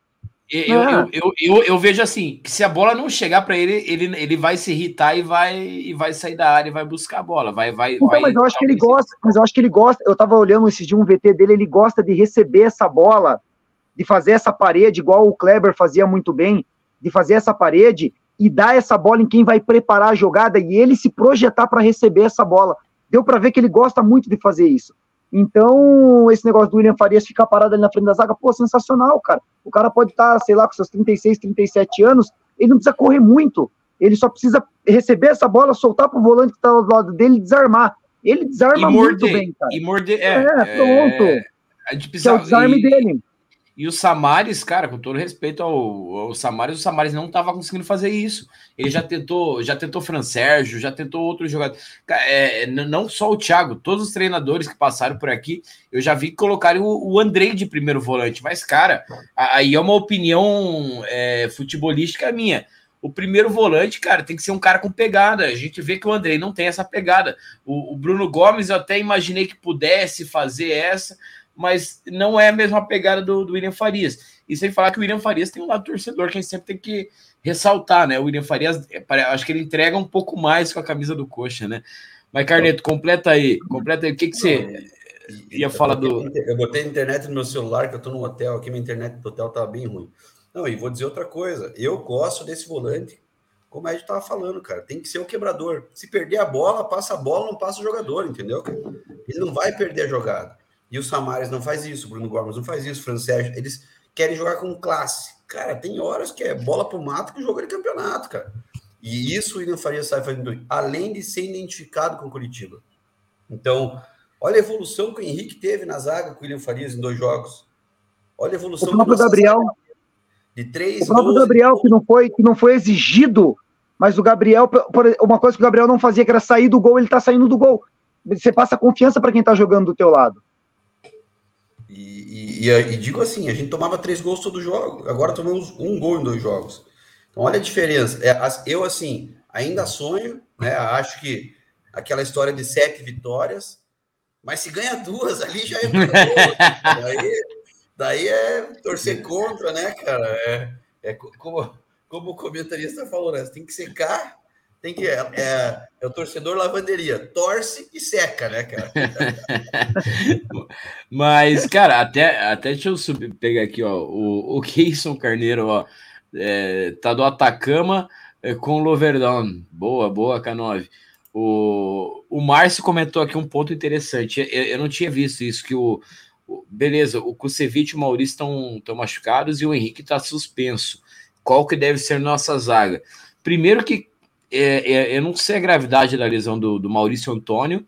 Eu, ah. eu, eu, eu, vejo assim, que se a bola não chegar para ele, ele, ele vai se irritar e vai, e vai sair da área e vai buscar a bola. Vai, vai, então, vai, mas eu acho que ele gosta, mas eu acho que ele gosta. Eu tava olhando esse de um VT dele, ele gosta de receber essa bola, de fazer essa parede, igual o Kleber fazia muito bem, de fazer essa parede e dar essa bola em quem vai preparar a jogada e ele se projetar para receber essa bola. Deu para ver que ele gosta muito de fazer isso. Então, esse negócio do William Farias ficar parado ali na frente da zaga, pô, sensacional, cara. O cara pode estar, tá, sei lá, com seus 36, 37 anos, ele não precisa correr muito. Ele só precisa receber essa bola, soltar pro volante que tá do lado dele e desarmar. Ele desarma morder, muito bem, cara. E morder, é. é pronto. É, que é o desarme e, dele. E o Samares, cara, com todo respeito ao, ao Samares, o Samares não estava conseguindo fazer isso. Ele já tentou, já tentou Fran Sérgio, já tentou outros jogadores. É, não só o Thiago, todos os treinadores que passaram por aqui, eu já vi colocarem o, o Andrei de primeiro volante. Mas, cara, aí é uma opinião é, futebolística minha. O primeiro volante, cara, tem que ser um cara com pegada. A gente vê que o Andrei não tem essa pegada. O, o Bruno Gomes, eu até imaginei que pudesse fazer essa, mas não é a mesma pegada do, do William Farias. E sem falar que o William Farias tem um lado torcedor que a gente sempre tem que ressaltar, né? O William Farias, é, acho que ele entrega um pouco mais com a camisa do Coxa, né? Mas, Carneto, completa aí, completa aí. O que, que você. ia falar do. Eu botei internet no meu celular, que eu tô no hotel aqui, minha internet do hotel tá bem ruim. Não, e vou dizer outra coisa. Eu gosto desse volante, como a Ed tava falando, cara. Tem que ser o quebrador. Se perder a bola, passa a bola, não passa o jogador, entendeu? Ele não vai perder a jogada. E o Samares não faz isso, o Bruno Gomes não faz isso, o Fran Sérgio, eles querem jogar com classe. Cara, tem horas que é bola pro mato que jogo de campeonato, cara. E isso o William Faria sabe fazendo, além de ser identificado com o Curitiba. Então, olha a evolução que o Henrique teve na zaga com o William Farias em dois jogos. Olha a evolução o próprio Gabriel. De três o próprio Gabriel, que não, foi, que não foi exigido, mas o Gabriel, uma coisa que o Gabriel não fazia, que era sair do gol, ele tá saindo do gol. Você passa confiança para quem tá jogando do teu lado. E, e, e, digo assim, a gente tomava três gols todo jogo, agora tomamos um gol em dois jogos. Então, olha a diferença. É, eu, assim, ainda sonho, né? Acho que aquela história de sete vitórias, mas se ganha duas ali já é. daí, daí é torcer contra, né, cara? É, é como, como o comentarista falou, né? Você tem que secar, tem que. É, é, é, o torcedor lavanderia, torce e seca, né, cara? mas, cara, até, até deixa eu subir, pegar aqui, ó, o, o Keyson Carneiro, ó é, tá do Atacama é, com o Loverdon. Boa, boa, K9. O, o Márcio comentou aqui um ponto interessante. Eu, eu não tinha visto isso, que o, o beleza, o Kusevich e o Maurício estão machucados e o Henrique está suspenso. Qual que deve ser nossa zaga? Primeiro que é, é, eu não sei a gravidade da lesão do, do Maurício Antônio,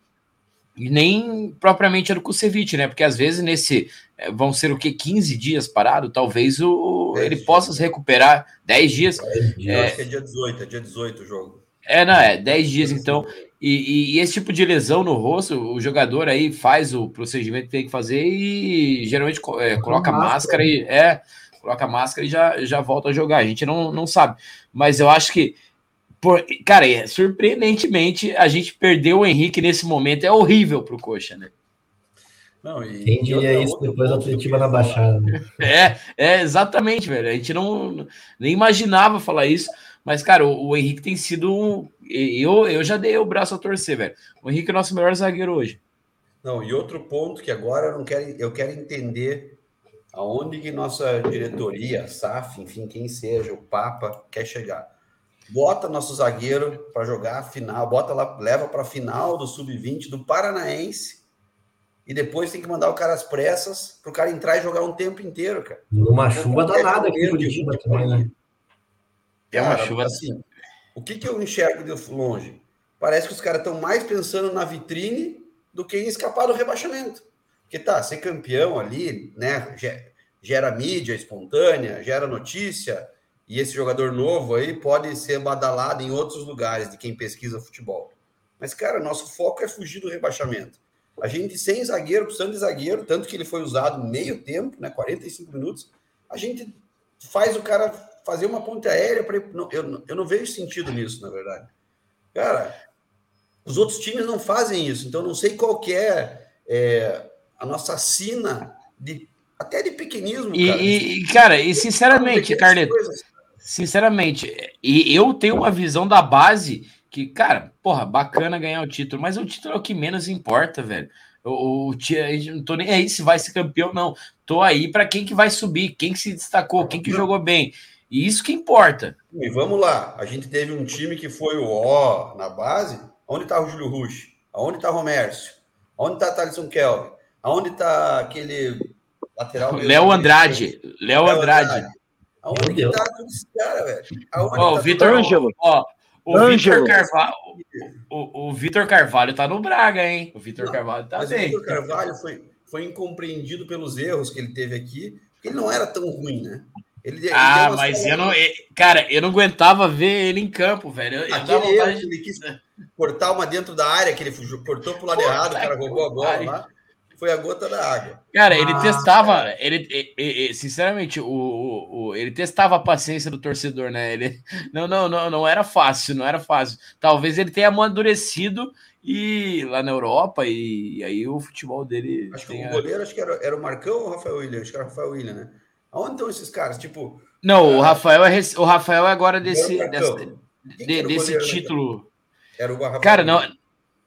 e nem propriamente era o Kusevich, né? Porque às vezes nesse é, vão ser o que 15 dias parado, talvez o ele dias. possa se recuperar 10 dias. 10 dias. É, acho que é dia 18, é dia 18 o jogo. É, não, é 10 dias então. E, e, e, esse tipo de lesão no rosto, o jogador aí faz o procedimento que tem que fazer e geralmente é, coloca máscara, máscara e é, coloca máscara e já, já volta a jogar. A gente não, não sabe. Mas eu acho que por, cara, é, surpreendentemente, a gente perdeu o Henrique nesse momento. É horrível pro Coxa, né? Não, e, Quem diria isso depois da Atletiba na Baixada? Né? É, é, exatamente, velho. A gente não nem imaginava falar isso. Mas, cara, o, o Henrique tem sido um. Eu, eu já dei o braço a torcer, velho. O Henrique é o nosso melhor zagueiro hoje. Não, e outro ponto que agora eu não quero, eu quero entender aonde que nossa diretoria, SAF, enfim, quem seja, o Papa, quer chegar bota nosso zagueiro para jogar a final, bota lá, leva para a final do sub-20 do Paranaense e depois tem que mandar o cara às pressas para o cara entrar e jogar um tempo inteiro, cara. Numa chuva danada aqui em Curitiba também, né? É uma chuva assim. O que, que eu enxergo de longe? Parece que os caras estão mais pensando na vitrine do que em escapar do rebaixamento. Porque tá, ser campeão ali, né? Gera mídia espontânea, gera notícia, e esse jogador novo aí pode ser badalado em outros lugares de quem pesquisa futebol. Mas, cara, nosso foco é fugir do rebaixamento. A gente sem zagueiro, precisando de zagueiro, tanto que ele foi usado meio tempo, né, 45 minutos, a gente faz o cara fazer uma ponte aérea para eu, eu não vejo sentido nisso, na verdade. Cara, os outros times não fazem isso, então não sei qual que é, é a nossa sina de até de pequenismo, cara. E, e cara, e sinceramente, Carleto, Sinceramente, e eu tenho uma visão da base que, cara, porra, bacana ganhar o título, mas o título é o que menos importa, velho. O, o, não tô nem aí se vai ser campeão, não. Tô aí para quem que vai subir, quem que se destacou, quem que jogou bem. E isso que importa. E vamos lá, a gente teve um time que foi o ó na base. Onde tá o Júlio Rush? Aonde tá o Romércio? Aonde tá Thaleson Kelvin? Aonde tá aquele lateral? Léo Andrade. Léo Andrade. Andrade. Aonde que tá tudo esse cara, velho? Aonde oh, tá o Vitor Ângelo. Ó, o Vitor Carvalho, o, o Vitor Carvalho tá no Braga, hein? O Vitor Carvalho tá mas bem. O Vitor Carvalho foi, foi incompreendido pelos erros que ele teve aqui, porque ele não era tão ruim, né? Ele, ah, ele mas eu não. Cara, eu não aguentava ver ele em campo, velho. Eu, Aquele erro, de... ele quis cortar uma dentro da área, que ele cortou pro lado Pô, errado, o cara roubou a bola lá foi a gota da água. Cara, ele ah, testava, cara. Ele, ele, sinceramente, o, o, ele testava a paciência do torcedor, né? Ele não, não, não, não era fácil, não era fácil. Talvez ele tenha amadurecido e lá na Europa e, e aí o futebol dele. Acho tenha... que o goleiro acho que era, era o Marcão ou o Rafael William? Acho que era o Rafael William, né? Aonde estão esses caras? Tipo. Não, o Rafael é o Rafael é agora desse, desse, de, desse título. Era o Rafael Cara, não,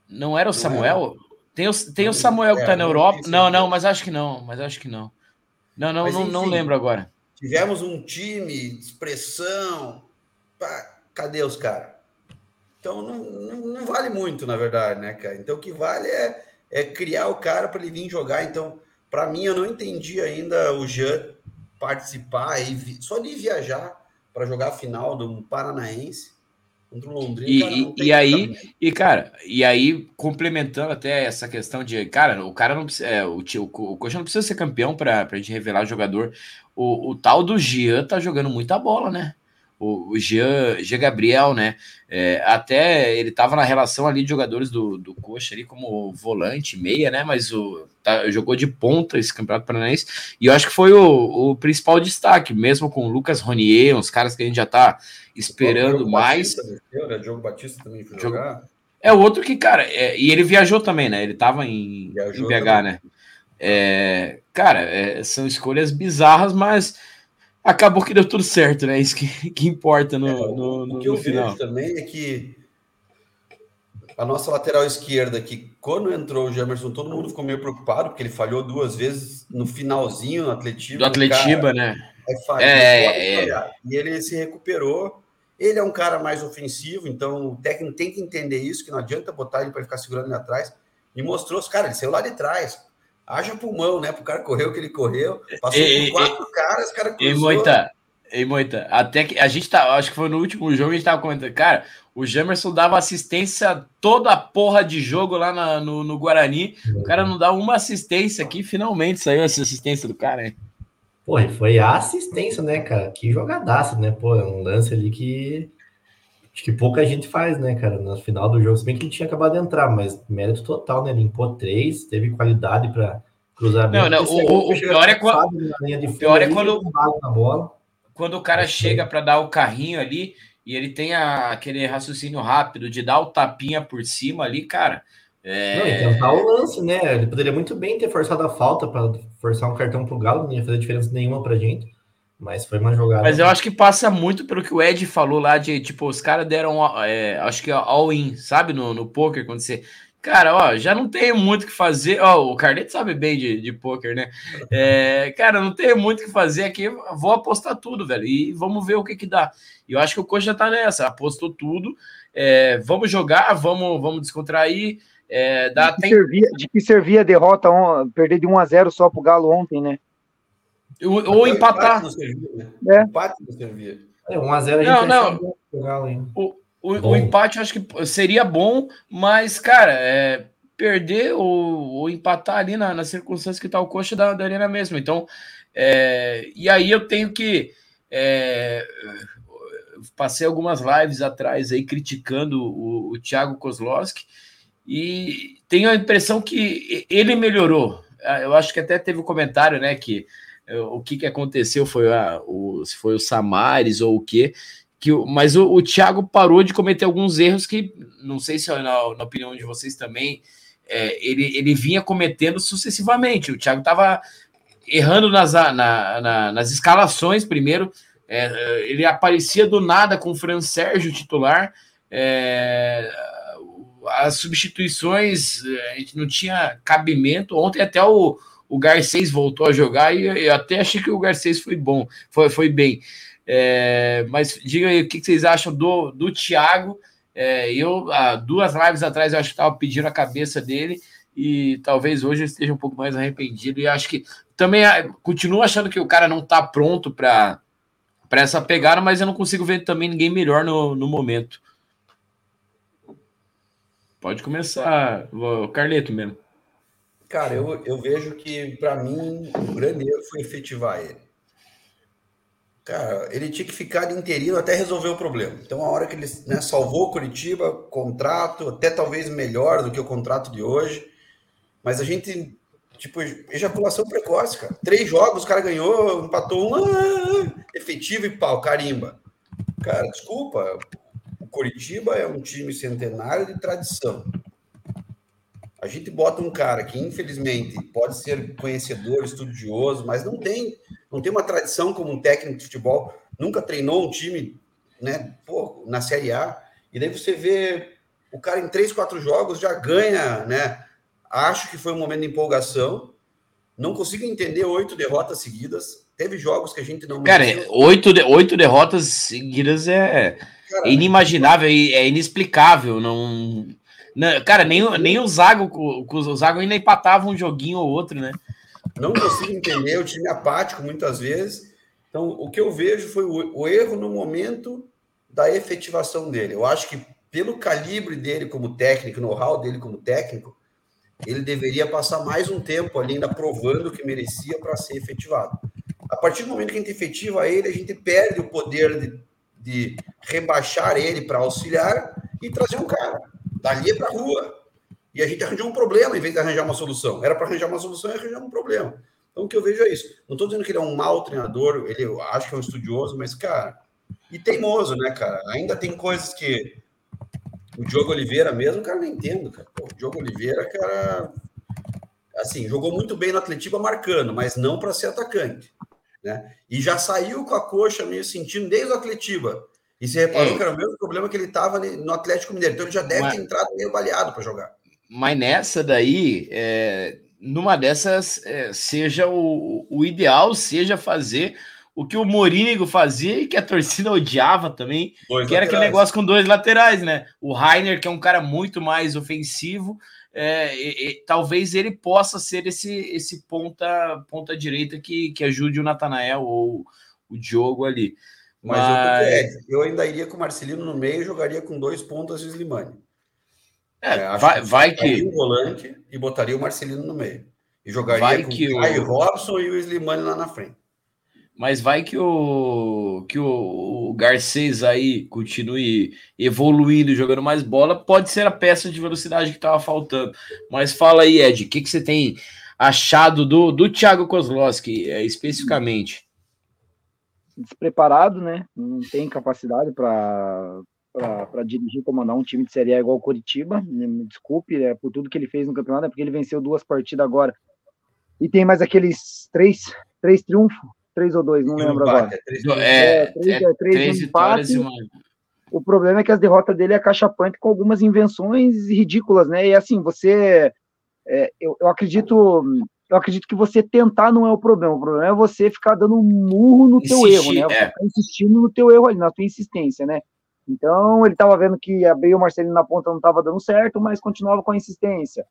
não era o Samuel? Tem o, tem o Samuel que tá na Europa. Não, não, mas acho que não. Mas acho que não. Não, não, mas, não, enfim, não lembro agora. Tivemos um time, expressão. Pá, cadê os caras? Então não, não, não, vale muito, na verdade, né, cara? Então o que vale é, é criar o cara para ele vir jogar. Então, para mim, eu não entendi ainda o Jean participar e só de viajar para jogar a final do Paranaense contra o Londrina. E, cara, e aí, e cara, e aí complementando até essa questão de, cara, o cara não precisa, é, o, o, o Coxa não precisa ser campeão para a gente revelar o jogador. O, o tal do Jean tá jogando muita bola, né? O, o Jean, Jean Gabriel, né? É, até ele estava na relação ali de jogadores do, do Coxa ali como volante, meia, né? Mas o, tá, jogou de ponta esse campeonato paranaense e eu acho que foi o, o principal destaque, mesmo com o Lucas Ronier, uns caras que a gente já tá esperando o mais. Batista, né? Diogo Batista também foi jogar. É o outro que, cara, é, e ele viajou também, né? Ele tava em, em BH, também. né? É, cara, é, são escolhas bizarras, mas acabou que deu tudo certo, né? Isso que, que importa no, é, no, no, o que eu final. também é que a nossa lateral esquerda, que quando entrou o Jamerson, todo mundo ficou meio preocupado, porque ele falhou duas vezes no finalzinho no Atletiba. Do Atletiba, né? É, é, é, E ele se recuperou. Ele é um cara mais ofensivo, então o técnico tem que entender isso, que não adianta botar ele para ficar segurando ele atrás. E mostrou os caras, ele saiu lá de trás haja pulmão, né? Para o cara correr o que ele correu. Passou e, por quatro e, caras, cara cruzou. E Moita, e Moita, até que a gente tá, acho que foi no último jogo, a gente tava comentando, cara, o Jamerson dava assistência toda a porra de jogo lá na, no, no Guarani. O cara não dá uma assistência aqui, finalmente saiu essa assistência do cara, hein? Pô, foi a assistência, né, cara? Que jogadaça, né? Pô, é um lance ali que acho que pouca gente faz, né, cara, no final do jogo. Se bem que ele tinha acabado de entrar, mas mérito total, né? Limpou três, teve qualidade para cruzar bem. Não, não, o, o, pior é quando, o pior é quando, quando o cara chega para dar o carrinho ali e ele tem a, aquele raciocínio rápido de dar o tapinha por cima ali, cara. É... Não, e tentar o lance, né? Ele poderia muito bem ter forçado a falta para forçar um cartão pro Galo, não ia fazer diferença nenhuma pra gente. Mas foi uma jogada. Mas eu acho que passa muito pelo que o Ed falou lá de tipo, os caras deram, é, acho que all-in, sabe, no, no poker, quando você. Cara, ó, já não tenho muito o que fazer. Ó, o Carneto sabe bem de, de poker, né? É, cara, não tenho muito o que fazer aqui. Vou apostar tudo, velho. E vamos ver o que que dá. E eu acho que o Coxa tá nessa, apostou tudo. É, vamos jogar, vamos, vamos descontrair. É, dá de, que servia, de que servia a derrota, perder de 1 a 0 só pro Galo ontem, né? Ou, ou empatar. Servia, né? é. Empate não servia. É, 1x0 a gente não, não. O, o, o, empate eu acho que seria bom, mas, cara, é, perder ou, ou, empatar ali na, nas circunstâncias que tá o coxa da, da arena mesmo. Então, é, e aí eu tenho que. É, passei algumas lives atrás aí criticando o, o Thiago Kozlowski e tenho a impressão que ele melhorou. Eu acho que até teve um comentário, né, que o que, que aconteceu foi, a, o, se foi o Samares ou o quê, que, mas o, o Thiago parou de cometer alguns erros que, não sei se na, na opinião de vocês também, é, ele, ele vinha cometendo sucessivamente. O Thiago estava errando nas, na, na, nas escalações primeiro, é, ele aparecia do nada com o Fran Sérgio titular, é, as substituições a gente não tinha cabimento. Ontem até o, o Garcês voltou a jogar e eu até achei que o Garcês foi bom, foi, foi bem. É, mas diga aí o que vocês acham do, do Thiago. É, eu, há duas lives atrás, eu acho que estava pedindo a cabeça dele e talvez hoje eu esteja um pouco mais arrependido. E acho que também ah, continuo achando que o cara não está pronto para essa pegada, mas eu não consigo ver também ninguém melhor no, no momento. Pode começar, o Carleto mesmo. Cara, eu, eu vejo que, para mim, o grande erro foi efetivar ele. Cara, ele tinha que ficar de interino até resolver o problema. Então, a hora que ele né, salvou o Curitiba, contrato, até talvez melhor do que o contrato de hoje. Mas a gente, tipo, ejaculação precoce, cara. Três jogos, o cara ganhou, empatou um, ah, efetivo e pau, carimba. Cara, desculpa, o Curitiba é um time centenário de tradição. A gente bota um cara que, infelizmente, pode ser conhecedor, estudioso, mas não tem, não tem uma tradição como um técnico de futebol, nunca treinou um time né, pô, na Série A, e daí você vê o cara em três, quatro jogos já ganha né, Acho que foi um momento de empolgação. Não consigo entender oito derrotas seguidas. Teve jogos que a gente não. Cara, oito, de, oito derrotas seguidas é, cara, é inimaginável, é inexplicável. Não, não, cara, nem, nem o Zago, o Zago ainda empatava um joguinho ou outro, né? Não consigo entender, o time apático muitas vezes. Então, o que eu vejo foi o, o erro no momento da efetivação dele. Eu acho que pelo calibre dele como técnico, know-how dele como técnico, ele deveria passar mais um tempo ali ainda provando que merecia para ser efetivado. A partir do momento que a gente efetiva ele, a gente perde o poder de, de rebaixar ele para auxiliar e trazer um cara. Dali é para a rua. E a gente arranjou um problema em vez de arranjar uma solução. Era para arranjar uma solução e arranjar um problema. Então, o que eu vejo é isso. Não estou dizendo que ele é um mau treinador, ele eu acho que é um estudioso, mas, cara, e teimoso, né, cara? Ainda tem coisas que o Diogo Oliveira mesmo, cara, não entendo, cara. o Diogo Oliveira, cara, assim, jogou muito bem no Atletiba marcando, mas não para ser atacante, né? E já saiu com a coxa meio sentindo desde o Atletiba. E você reparou é. que era o mesmo problema que ele estava no Atlético Mineiro. Então ele já deve mas, ter entrado meio baleado para jogar. Mas nessa daí, é, numa dessas, é, seja o, o ideal, seja fazer o que o Morínigo fazia e que a torcida odiava também, dois que laterais. era aquele negócio com dois laterais, né? O Rainer, que é um cara muito mais ofensivo, é, e, e, talvez ele possa ser esse, esse ponta, ponta direita que, que ajude o Natanael ou o Diogo ali. Mas, Mas... Eu, eu, ainda iria com o Marcelino no meio e jogaria com dois pontas e o Slimani. É, é vai, que vai que. o volante e botaria o Marcelino no meio. E jogaria vai com que o Caio Robson e o Slimani lá na frente mas vai que o que o, o Garcês aí continue evoluindo, jogando mais bola, pode ser a peça de velocidade que estava faltando. Mas fala aí, Ed, o que, que você tem achado do, do Thiago Kozlowski, é, especificamente? Despreparado, né? Não tem capacidade para para dirigir comandar um time de Série A igual o Curitiba. Me desculpe é, por tudo que ele fez no campeonato, é porque ele venceu duas partidas agora. E tem mais aqueles três, três triunfos três ou dois, não e lembro agora. É, três, é, é, três, é, três, três vitórias e uma... O problema é que as derrotas dele é cachapante com algumas invenções ridículas, né? E assim, você. É, eu, eu acredito. Eu acredito que você tentar não é o problema. O problema é você ficar dando um murro no Insistir, teu erro, né? É. Ficar insistindo no teu erro ali, na tua insistência, né? Então, ele estava vendo que abrir o Marcelino na ponta não estava dando certo, mas continuava com a insistência.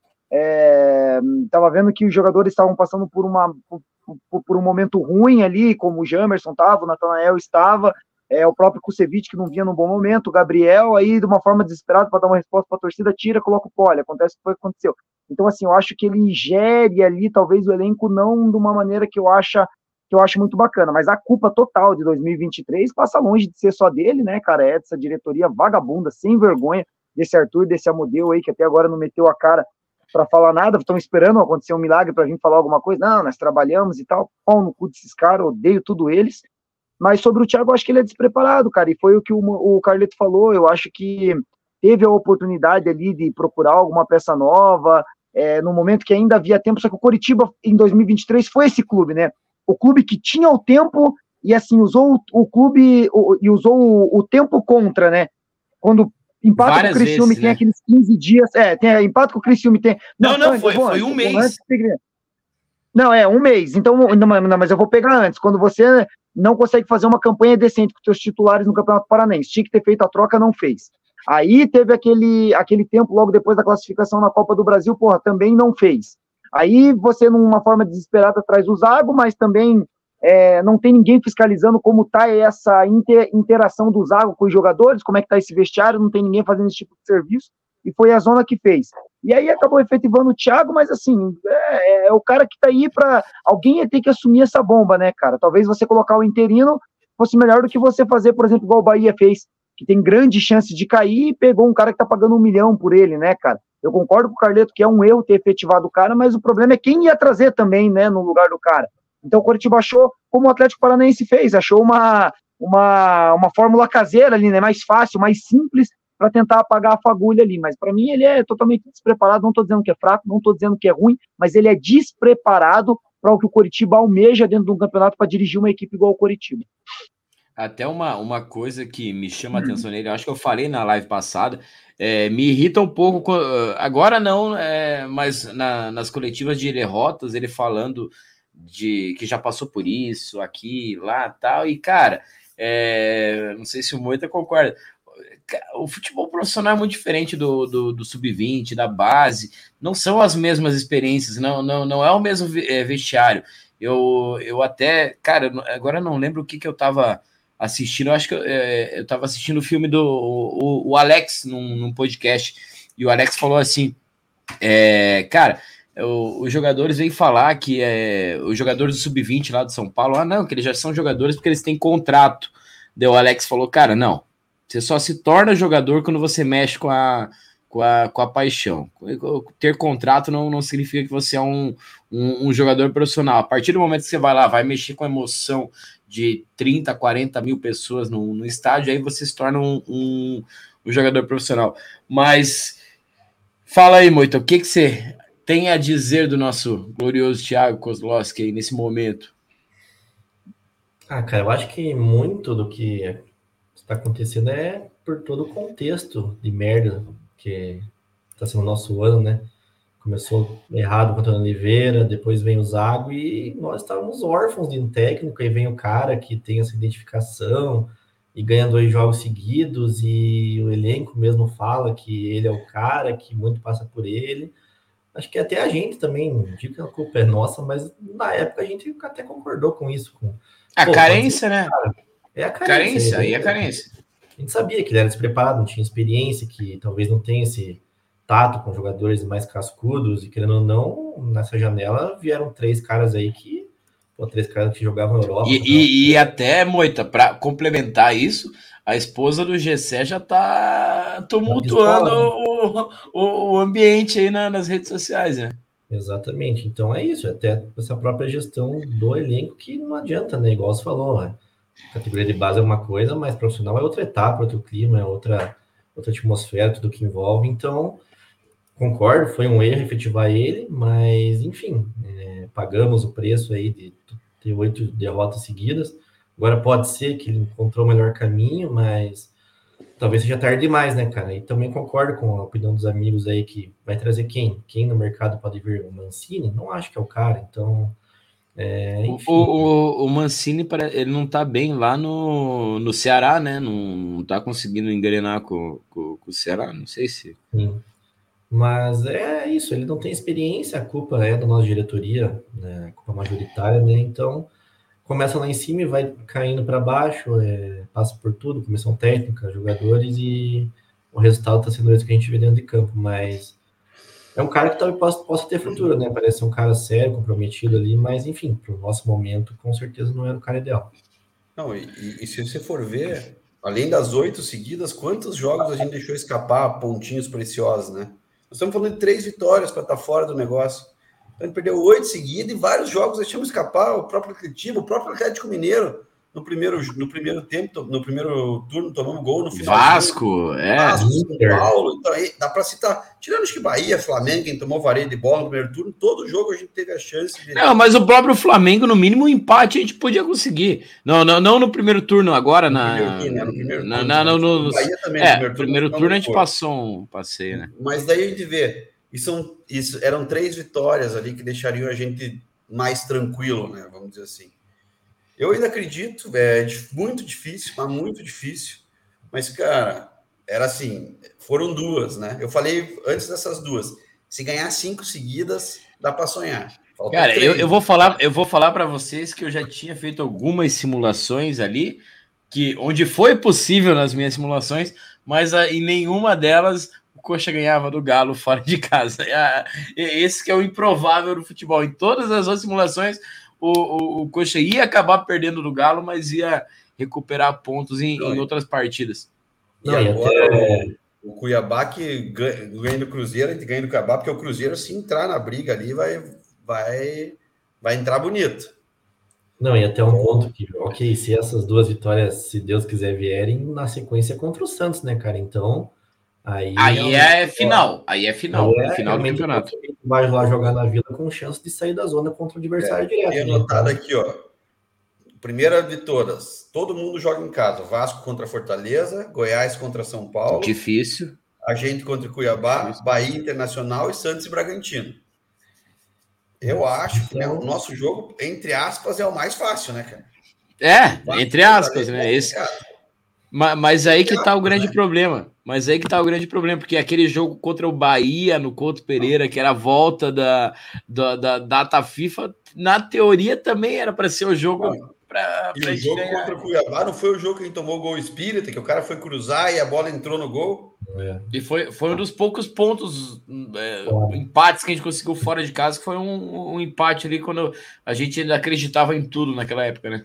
Estava é, vendo que os jogadores estavam passando por uma, por, por, um momento ruim ali, como o Jamerson estava, o Natanael estava, é, o próprio Kusevich que não vinha num bom momento, o Gabriel aí de uma forma desesperada para dar uma resposta para a torcida, tira, coloca o pole, acontece o que foi que aconteceu. Então assim, eu acho que ele gere ali talvez o elenco não de uma maneira que eu acho que eu acho muito bacana, mas a culpa total de 2023 passa longe de ser só dele, né, cara, é dessa diretoria vagabunda, sem vergonha, desse Arthur, desse Amodeu aí, que até agora não meteu a cara para falar nada, estão esperando acontecer um milagre para vir falar alguma coisa. Não, nós trabalhamos e tal. Pão no cu desses caras, odeio tudo eles. Mas sobre o Thiago, eu acho que ele é despreparado, cara. E foi o que o, o Carleto falou. Eu acho que teve a oportunidade ali de procurar alguma peça nova, é, no momento que ainda havia tempo. Só que o Coritiba, em 2023, foi esse clube, né? O clube que tinha o tempo e, assim, usou o, o clube o, e usou o, o tempo contra, né? Quando Empate Várias com o Criciúma tem né? aqueles 15 dias. É, tem empate com o Criciúma tem. Não, não, foi, foi um mês. Não, é um mês. Então, não, mas eu vou pegar antes. Quando você não consegue fazer uma campanha decente com seus titulares no Campeonato Paranense, tinha que ter feito a troca, não fez. Aí teve aquele, aquele tempo logo depois da classificação na Copa do Brasil, porra, também não fez. Aí você, numa forma desesperada, traz o Zago, mas também é, não tem ninguém fiscalizando como está essa inter, interação do Zago com os jogadores, como é que está esse vestiário, não tem ninguém fazendo esse tipo de serviço, e foi a zona que fez. E aí acabou efetivando o Thiago, mas assim, é, é o cara que está aí para. Alguém ia ter que assumir essa bomba, né, cara? Talvez você colocar o interino fosse melhor do que você fazer, por exemplo, igual o Bahia fez, que tem grande chance de cair e pegou um cara que está pagando um milhão por ele, né, cara? Eu concordo com o Carleto que é um erro ter efetivado o cara, mas o problema é quem ia trazer também, né, no lugar do cara. Então o Coritiba achou, como o Atlético Paranaense fez, achou uma, uma, uma fórmula caseira ali, né? Mais fácil, mais simples para tentar apagar a fagulha ali. Mas para mim ele é totalmente despreparado. Não estou dizendo que é fraco, não estou dizendo que é ruim, mas ele é despreparado para o que o Coritiba almeja dentro de um campeonato para dirigir uma equipe igual o Coritiba. Até uma, uma coisa que me chama a atenção nele, eu acho que eu falei na live passada, é, me irrita um pouco, agora não, é, mas na, nas coletivas de derrotas, ele falando de que já passou por isso, aqui, lá, tal, e cara, é, não sei se o Moita concorda, o futebol profissional é muito diferente do, do, do sub-20, da base, não são as mesmas experiências, não, não, não é o mesmo é, vestiário. Eu, eu até, cara, agora não lembro o que, que eu tava assistindo, eu acho que é, eu tava assistindo o filme do o, o Alex num, num, podcast, e o Alex falou assim: é, cara, os jogadores vêm falar que é, os jogadores do sub-20 lá do São Paulo, ah, não, que eles já são jogadores porque eles têm contrato. Daí o Alex falou, cara, não, você só se torna jogador quando você mexe com a, com a, com a paixão. Ter contrato não, não significa que você é um, um, um, jogador profissional. A partir do momento que você vai lá, vai mexer com a emoção de 30, 40 mil pessoas no, no estádio, aí você se torna um, um, um jogador profissional. Mas fala aí, Moito, o que, que você tem a dizer do nosso glorioso Thiago Kozlowski aí nesse momento? Ah, cara, eu acho que muito do que está acontecendo é por todo o contexto de merda que está sendo o nosso ano, né? Começou errado com o Antônio Oliveira, depois vem o Zago e nós estávamos órfãos de um técnico, aí vem o cara que tem essa identificação e ganha dois jogos seguidos e o elenco mesmo fala que ele é o cara, que muito passa por ele. Acho que até a gente também, não digo que a culpa é nossa, mas na época a gente até concordou com isso. Com, a carência, né? Cara, é a carência. Carência, aí é carência. A gente sabia que ele era despreparado, não tinha experiência, que talvez não tenha esse tato com jogadores mais cascudos, e querendo ou não, nessa janela vieram três caras aí que. Pô, três caras que jogavam na Europa. E, e, e até, Moita, para complementar isso, a esposa do Gessé já tá tumultuando o, o, o, ambiente aí na, nas redes sociais, né? Exatamente. Então é isso, até essa própria gestão do elenco que não adianta, né? Igual você falou, né? categoria de base é uma coisa, mas profissional é outra etapa, outro clima, é outra, outra atmosfera, tudo que envolve. Então, concordo, foi um erro efetivar ele, mas enfim, é, pagamos o preço aí de ter oito derrotas seguidas. Agora pode ser que ele encontrou o melhor caminho, mas talvez seja tarde demais, né, cara? E também concordo com a opinião dos amigos aí que vai trazer quem? Quem no mercado pode vir? O Mancini? Não acho que é o cara, então é, o, o, o, Mancini ele não tá bem lá no, no Ceará, né? Não, não tá conseguindo engrenar com, com, com o Ceará, não sei se. Sim. Mas é isso, ele não tem experiência, a culpa é da nossa diretoria, né? A culpa majoritária, né? Então começa lá em cima e vai caindo para baixo, é, passa por tudo, comissão técnica, jogadores, e o resultado está sendo isso que a gente vê dentro de campo, mas é um cara que talvez possa, possa ter futuro, né? Parece um cara sério, comprometido ali, mas enfim, para o nosso momento, com certeza não era o cara ideal. Não, e, e se você for ver, além das oito seguidas, quantos jogos a gente deixou escapar pontinhos preciosos, né? Nós estamos falando de três vitórias para estar tá fora do negócio. Então, a gente perdeu oito seguidas e vários jogos deixamos escapar. O próprio Curitiba, o próprio Atlético Mineiro no primeiro, no primeiro tempo, no primeiro turno, tomamos gol no final. Vasco, é. Vasco, São Paulo. Então, aí, dá para citar. Tirando que Bahia, Flamengo, quem tomou vareio de bola no primeiro turno, todo jogo a gente teve a chance de. Não, mas o próprio Flamengo, no mínimo, um empate a gente podia conseguir. Não, não, não no primeiro turno, agora na. Né, no primeiro turno, na, na, no, no, Bahia também, é, no primeiro, primeiro turno, turno a gente passou um passeio, né? Mas daí a gente vê. Isso, isso eram três vitórias ali que deixariam a gente mais tranquilo, né? Vamos dizer assim. Eu ainda acredito, é muito difícil, mas muito difícil. Mas, cara, era assim, foram duas, né? Eu falei antes dessas duas. Se ganhar cinco seguidas, dá para sonhar. Falta cara, eu, eu vou falar, eu vou falar para vocês que eu já tinha feito algumas simulações ali, que onde foi possível nas minhas simulações, mas a, em nenhuma delas o Coxa ganhava do Galo fora de casa. Esse que é o improvável do futebol. Em todas as outras simulações, o, o, o Coxa ia acabar perdendo do Galo, mas ia recuperar pontos em, em outras partidas. E Não, agora até... o Cuiabá que ganha do Cruzeiro, a gente ganha do Cuiabá, porque o Cruzeiro, se entrar na briga ali, vai, vai, vai entrar bonito. Não, e até um ponto que, ok, se essas duas vitórias, se Deus quiser, vierem na sequência contra o Santos, né, cara? Então, Aí, aí é, é final, aí é final, é, final do campeonato. Vai lá jogar na Vila com chance de sair da zona contra o adversário é, direto. E né? anotado aqui, ó. primeira de todas, todo mundo joga em casa. Vasco contra Fortaleza, Goiás contra São Paulo. Difícil. A gente contra Cuiabá, Difícil. Bahia Internacional e Santos e Bragantino. Eu acho que né, o nosso jogo, entre aspas, é o mais fácil, né, cara? É, entre aspas, né? Esse, mas aí que tá o grande problema. Mas aí que tá o grande problema, porque aquele jogo contra o Bahia no Couto Pereira, que era a volta da, da, da data FIFA, na teoria também era para ser o jogo para E o jogo ganhar. contra o Cuiabá não foi o jogo que a gente tomou gol espírita, que o cara foi cruzar e a bola entrou no gol. É. E foi, foi um dos poucos pontos, é, empates que a gente conseguiu fora de casa, que foi um, um empate ali quando a gente ainda acreditava em tudo naquela época, né?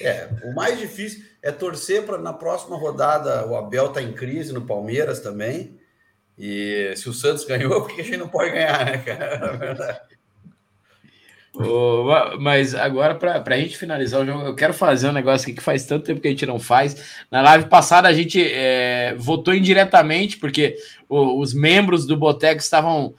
É, o mais difícil é torcer para na próxima rodada o Abel tá em crise no Palmeiras também. E se o Santos ganhou, porque a gente não pode ganhar, né, cara? Oh, mas agora, para a gente finalizar o jogo, eu quero fazer um negócio aqui que faz tanto tempo que a gente não faz. Na live passada, a gente é, votou indiretamente, porque os membros do Boteco estavam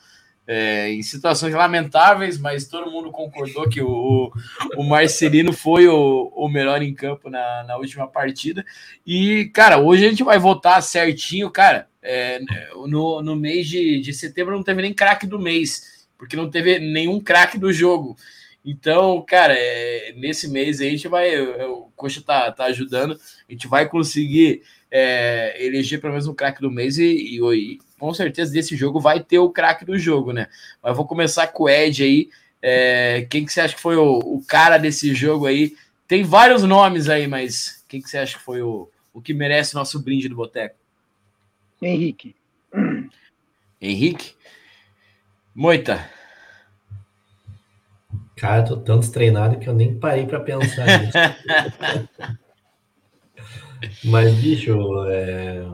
é, em situações lamentáveis, mas todo mundo concordou que o, o Marcelino foi o, o melhor em campo na, na última partida. E, cara, hoje a gente vai votar certinho, cara. É, no, no mês de, de setembro não teve nem craque do mês, porque não teve nenhum craque do jogo. Então, cara, é, nesse mês aí a gente vai. O Coxa tá, tá ajudando, a gente vai conseguir é, eleger pelo menos um craque do mês e, e, com certeza desse jogo vai ter o craque do jogo, né? Mas eu vou começar com o Ed aí. É, quem que você acha que foi o, o, cara desse jogo aí? Tem vários nomes aí, mas quem que você acha que foi o, o que merece o nosso brinde do Boteco? Henrique. Henrique? Moita. Cara, tô tanto treinado que eu nem parei para pensar nisso. Mas, bicho, é...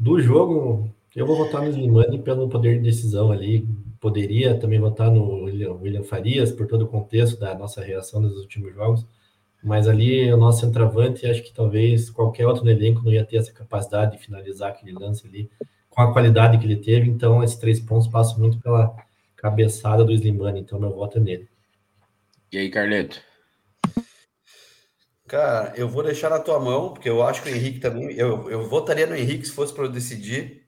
do jogo, eu vou votar no Slimani pelo poder de decisão ali. Poderia também votar no William Farias por todo o contexto da nossa reação nos últimos jogos. Mas ali o nosso centroavante, acho que talvez qualquer outro no elenco não ia ter essa capacidade de finalizar aquele lance ali com a qualidade que ele teve. Então, esses três pontos passam muito pela cabeçada do Slimani. Então, meu voto é nele. E aí, Carleto? Cara, eu vou deixar na tua mão, porque eu acho que o Henrique também. Eu, eu votaria no Henrique se fosse para eu decidir.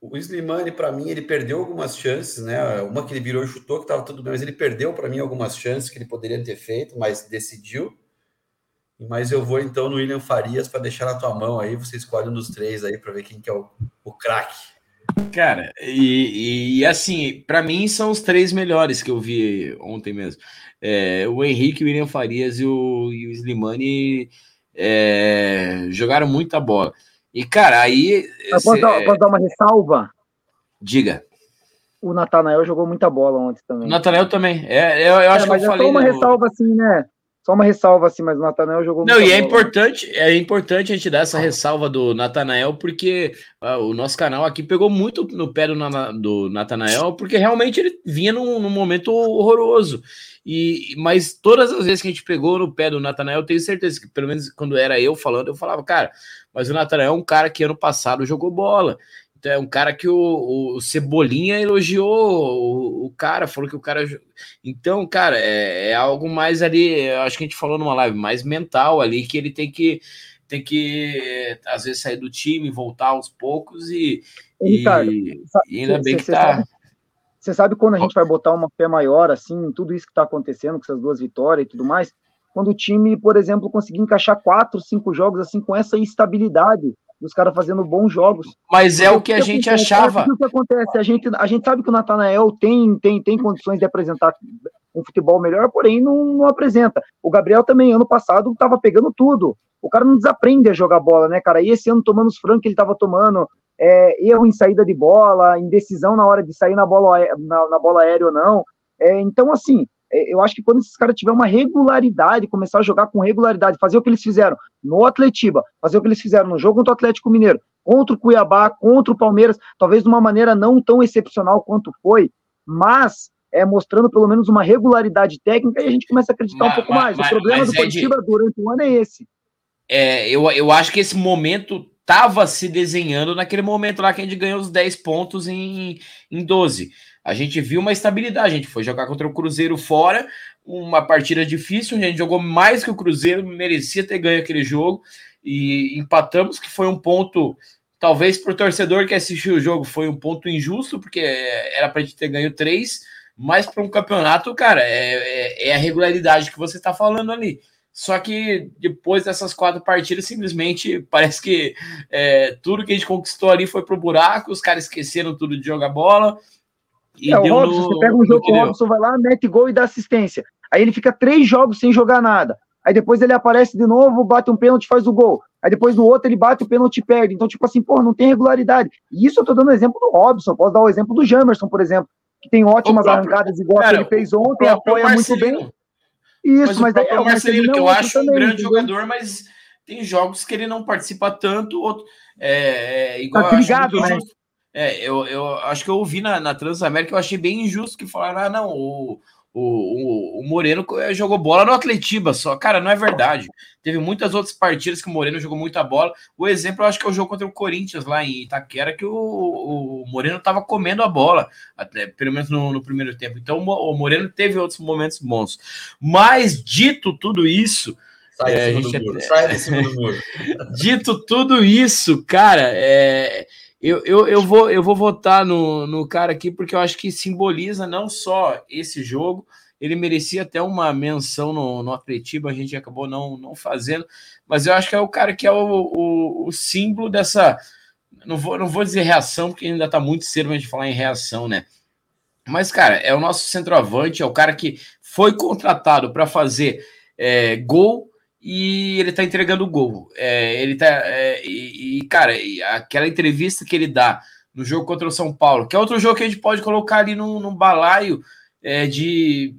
O Slimani, para mim, ele perdeu algumas chances, né? Uma que ele virou e chutou, que estava tudo bem, mas ele perdeu para mim algumas chances que ele poderia ter feito, mas decidiu. Mas eu vou então no William Farias para deixar na tua mão aí. Você escolhe um dos três aí para ver quem que é o, o craque. Cara, e, e assim, para mim são os três melhores que eu vi ontem mesmo. É, o Henrique, o William Farias e o, e o Slimani é, jogaram muita bola. E, cara, aí. Posso, dar, posso dar uma ressalva? Diga. O Natanael jogou muita bola ontem também. O Natanael também. É, eu, eu acho é, que eu é falei. Só uma ressalva assim, né? Só uma ressalva assim, mas o Natanael jogou Não, e é importante, é importante a gente dar essa ressalva do Natanael, porque uh, o nosso canal aqui pegou muito no pé do, do Natanael, porque realmente ele vinha num, num, momento horroroso. E, mas todas as vezes que a gente pegou no pé do Natanael, eu tenho certeza que, pelo menos quando era eu falando, eu falava, cara, mas o Natanael é um cara que ano passado jogou bola. É um cara que o, o Cebolinha elogiou o, o, cara, falou que o cara. Então, cara, é, é, algo mais ali, acho que a gente falou numa live, mais mental ali, que ele tem que tem que às vezes sair do time, voltar aos poucos e, Ricardo, e, e ainda bem que tá. Você sabe quando a gente vai botar uma fé maior, assim, tudo isso que tá acontecendo, com essas duas vitórias e tudo mais, quando o time, por exemplo, conseguir encaixar quatro, cinco jogos assim com essa estabilidade dos caras fazendo bons jogos. Mas é o que, a gente acontece? achava. O que acontece? A gente, a gente sabe que o Natanael tem, tem, tem condições de apresentar um futebol melhor, porém não, não apresenta. O Gabriel também, ano passado, estava pegando tudo. O cara não desaprende a jogar bola, né, cara? E esse ano, tomando os francos que ele estava tomando, é, erro em saída de bola, indecisão na hora de sair na bola, na, na bola aérea ou não. É, então, assim, eu acho que quando esses caras tiverem uma regularidade, começar a jogar com regularidade, fazer o que eles fizeram no Atletiba, fazer o que eles fizeram no jogo contra o Atlético Mineiro, contra o Cuiabá, contra o Palmeiras, talvez de uma maneira não tão excepcional quanto foi, mas é, mostrando pelo menos uma regularidade técnica e a gente começa a acreditar mas, um pouco mais. Mas, o problema do Curitiba é de... durante o ano é esse. É, eu, eu acho que esse momento estava se desenhando naquele momento lá que a gente ganhou os 10 pontos em, em 12. A gente viu uma estabilidade. A gente foi jogar contra o Cruzeiro fora, uma partida difícil, a gente jogou mais que o Cruzeiro, merecia ter ganho aquele jogo e empatamos, que foi um ponto, talvez para o torcedor que assistiu o jogo, foi um ponto injusto, porque era para a gente ter ganho três, mas para um campeonato, cara, é, é, é, a regularidade que você está falando ali. Só que depois dessas quatro partidas, simplesmente parece que é, tudo que a gente conquistou ali foi pro buraco, os caras esqueceram tudo de jogar bola. E é, o Robson, no, você pega um jogo que o Robson vai lá, mete gol e dá assistência. Aí ele fica três jogos sem jogar nada. Aí depois ele aparece de novo, bate um pênalti, faz o gol. Aí depois no outro ele bate o pênalti e perde. Então, tipo assim, pô, não tem regularidade. E isso eu tô dando o exemplo do Robson. Posso dar o exemplo do Jamerson, por exemplo, que tem ótimas próprio, arrancadas igual cara, que ele fez ontem, apoia muito bem. Isso, mas, mas é o Marcelino, que eu acho também, um grande entendeu? jogador, mas tem jogos que ele não participa tanto. Outro, é, é, igual tá ligado, né? É, eu, eu acho que eu ouvi na, na Transamérica, eu achei bem injusto que falaram, ah, não, o, o, o, Moreno eh, jogou bola no Atletiba só. Cara, não é verdade. Teve muitas outras partidas que o Moreno jogou muita bola. O exemplo, eu acho que é o jogo contra o Corinthians lá em Itaquera, que o, o Moreno estava comendo a bola, até, pelo menos no, no, primeiro tempo. Então o Moreno teve outros momentos bons. Mas, dito tudo isso. Sai, é, de, cima é... Sai de cima do muro. dito tudo isso, cara, é eu, eu, eu, vou, eu vou votar no, no cara aqui porque eu acho que simboliza não só esse jogo, ele merecia até uma menção no, no Atletiba, a gente acabou não, não fazendo, mas eu acho que é o cara que é o, o, o símbolo dessa. Não vou, não vou dizer reação, porque ainda está muito cedo para a gente falar em reação, né? Mas, cara, é o nosso centroavante, é o cara que foi contratado para fazer é, gol e ele tá entregando o gol. É, ele tá. É, e, e, cara, aquela entrevista que ele dá no jogo contra o São Paulo, que é outro jogo que a gente pode colocar ali num, num balaio é, de,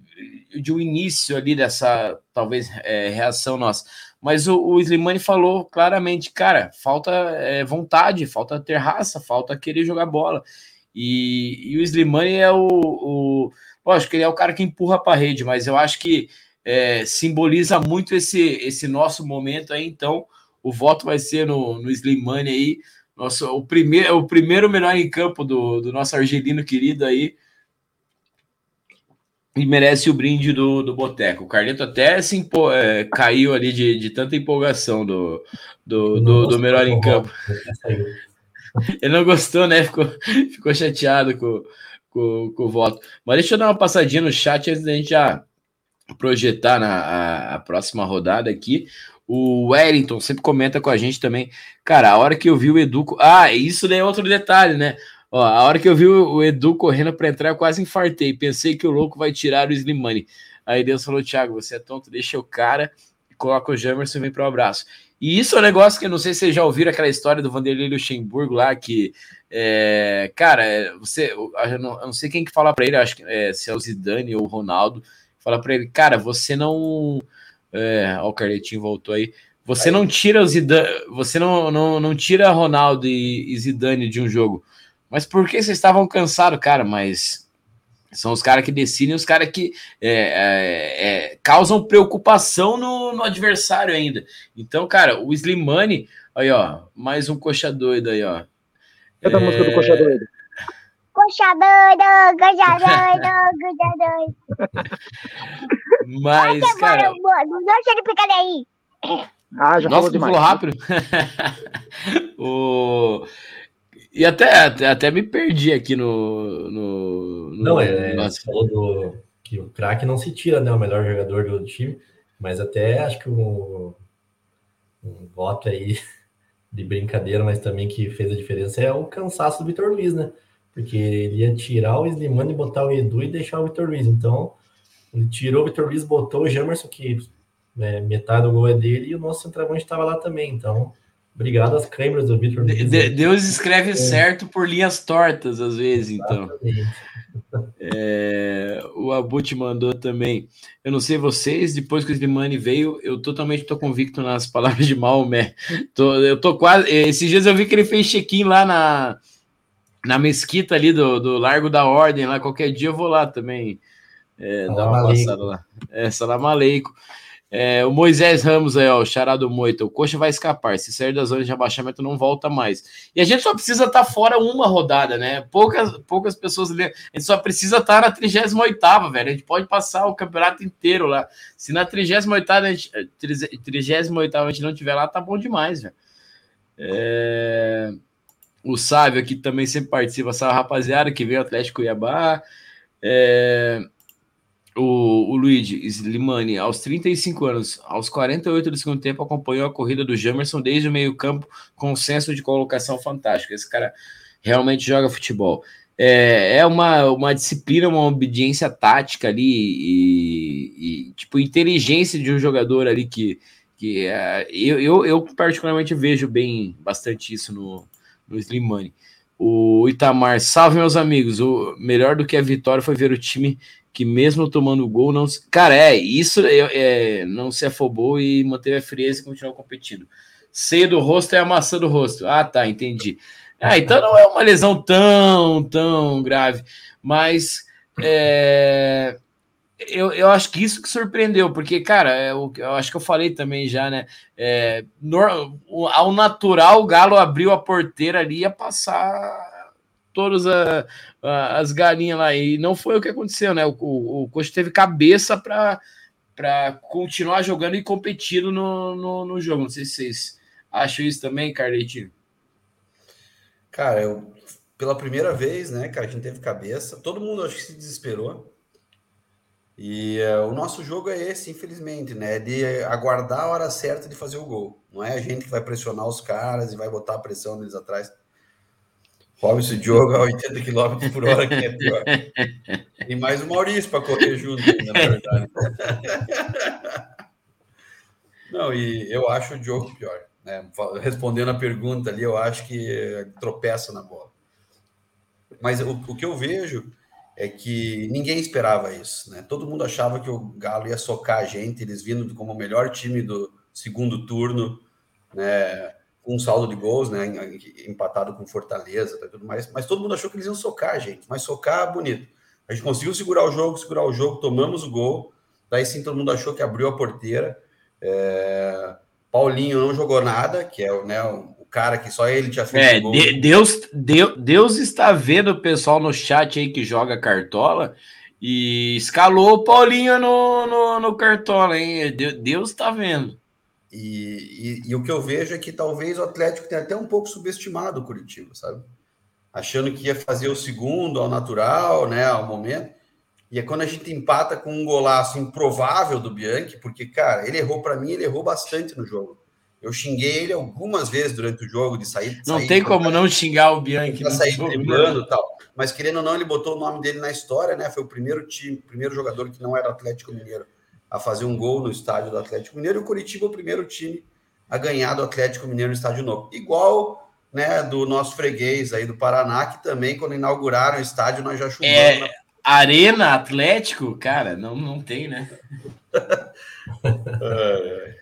de um início ali dessa, talvez, é, reação nossa. Mas o, o Slimani falou claramente, cara, falta é, vontade, falta ter raça, falta querer jogar bola. E, e o Slimani é o, o. Lógico que ele é o cara que empurra para a rede, mas eu acho que é, simboliza muito esse, esse nosso momento aí, então o voto vai ser no, no Slimane aí, nosso, o, primeiro, o primeiro melhor em campo do, do nosso argelino querido aí, e merece o brinde do, do Boteco. O Carleto até se empo, é, caiu ali de, de tanta empolgação do, do, do, do melhor em campo. Ele não gostou, né? Ficou, ficou chateado com, com, com o voto. Mas deixa eu dar uma passadinha no chat antes da gente já projetar na a, a próxima rodada aqui. O Wellington sempre comenta com a gente também. Cara, a hora que eu vi o Edu. Ah, isso daí é outro detalhe, né? Ó, a hora que eu vi o Edu correndo para entrar, eu quase infartei. Pensei que o louco vai tirar o Slimani. Aí Deus falou: Thiago, você é tonto, deixa o cara e coloca o Jamerson e vem pro abraço. E isso é um negócio que eu não sei se vocês já ouviram aquela história do Vanderlei Luxemburgo lá, que, é, cara, você, eu não, eu não, sei quem que fala para ele, acho que é, se é o Zidane ou o Ronaldo, fala para ele, cara, você não. É, ó, o Carletinho voltou aí. Você aí. não tira o Zidane, você não, não, não tira Ronaldo e, e Zidane de um jogo. Mas por que vocês estavam cansados, cara? Mas são os caras que decidem, os caras que é, é, é, causam preocupação no, no, adversário ainda. Então, cara, o Slimani, aí, ó, mais um coxa doido aí, ó. Canta a música do coxa doido. Coxa doido, coxa doido, coxa doido. Mas, cara... Não deixa de ficar aí. Ah, já Nossa, falou demais. falou rápido. o... E até, até, até, me perdi aqui no. no, no não, é, no... você falou do, que o craque não se tira, né? O melhor jogador do time, mas até acho que um, um voto aí de brincadeira, mas também que fez a diferença é o cansaço do Vitor Luiz, né? Porque ele ia tirar o Slimani botar o Edu e deixar o Vitor Luiz. Então, ele tirou o Vitor Luiz, botou o Jamerson, que né, metade do gol é dele, e o nosso centroavante estava lá também. Então, obrigado às câmeras do Vitor Luiz. De Deus escreve é. certo por linhas tortas, às vezes, então. É, o Abut mandou também. Eu não sei vocês, depois que o Slimani veio, eu totalmente tô convicto nas palavras de Maomé. Tô, eu tô quase. Esses dias eu vi que ele fez check-in lá na na mesquita ali do, do Largo da Ordem, lá qualquer dia eu vou lá também. É, dar uma passada lá. É, Salam Aleikum. É, o Moisés Ramos aí, ó, o charado Moita, o Coxa vai escapar. Se sair da zona de abaixamento, não volta mais. E a gente só precisa estar tá fora uma rodada, né? Poucas, poucas pessoas. A gente só precisa estar tá na 38, velho. A gente pode passar o campeonato inteiro lá. Se na 38 a gente, 38 a gente não tiver lá, tá bom demais, velho. É... O Sávio aqui também sempre participa, salve rapaziada, que veio Atlético Cuiabá. É o, o Luigi Slimani, aos 35 anos, aos 48 do segundo tempo, acompanhou a corrida do Jamerson desde o meio-campo com um senso de colocação fantástico. Esse cara realmente joga futebol. É, é uma, uma disciplina, uma obediência tática ali e, e tipo inteligência de um jogador ali que, que é, eu, eu, eu, particularmente vejo bem bastante isso no, no Slimani. O Itamar, salve meus amigos. O melhor do que a vitória foi ver o time que mesmo tomando gol, não. Cara, é, isso é, é, não se afobou e manteve a frieza e continuou competindo. Ceia do rosto é a maçã do rosto. Ah, tá, entendi. Ah, então não é uma lesão tão, tão grave. Mas é, eu, eu acho que isso que surpreendeu, porque, cara, é, eu, eu acho que eu falei também já, né? É, no, ao natural, o Galo abriu a porteira ali e ia passar todas a, a, as galinhas lá. E não foi o que aconteceu, né? O, o, o Coxa teve cabeça para continuar jogando e competindo no, no, no, jogo. Não sei se vocês acham isso também, Carletinho. Cara, eu, pela primeira vez, né, cara, a gente teve cabeça. Todo mundo acho que se desesperou. E uh, o nosso jogo é esse, infelizmente, né? De aguardar a hora certa de fazer o gol. Não é a gente que vai pressionar os caras e vai botar a pressão neles atrás. Robson Diogo a 80 km por hora, que é pior. E mais o Maurício para correr junto, na verdade. Não, e eu acho o Diogo pior. Né? Respondendo a pergunta ali, eu acho que tropeça na bola. Mas o, o que eu vejo é que ninguém esperava isso. Né? Todo mundo achava que o Galo ia socar a gente, eles vindo como o melhor time do segundo turno. Né? com um saldo de gols, né? Empatado com Fortaleza e tudo mais. Mas todo mundo achou que eles iam socar a gente, mas socar bonito. A gente conseguiu segurar o jogo, segurar o jogo, tomamos o gol. Daí sim todo mundo achou que abriu a porteira. É... Paulinho não jogou nada, que é né, cara que só ele tinha feito é, gol. Deus, Deus, Deus está vendo o pessoal no chat aí que joga cartola e escalou o Paulinho no, no, no cartola, hein? Deus está vendo. E, e, e, o que eu vejo é que talvez o Atlético tenha até um pouco subestimado o Curitiba, sabe? Achando que ia fazer o segundo ao natural, né, ao momento. E é quando a gente empata com um golaço improvável do Bianchi, porque, cara, ele errou para mim, ele errou bastante no jogo. Eu xinguei ele algumas vezes durante o jogo de sair. Não sair, tem como não xingar o Bianchi. Pra sair driblando e tal. Mas querendo ou não, ele botou o nome dele na história, né? Foi o primeiro time, primeiro jogador que não era Atlético Mineiro a fazer um gol no estádio do Atlético Mineiro e o Curitiba é o primeiro time a ganhar do Atlético Mineiro no estádio novo. Igual né, do nosso freguês aí do Paraná, que também, quando inauguraram o estádio, nós já chutamos. É, na... Arena Atlético, cara, não, não tem, né? é.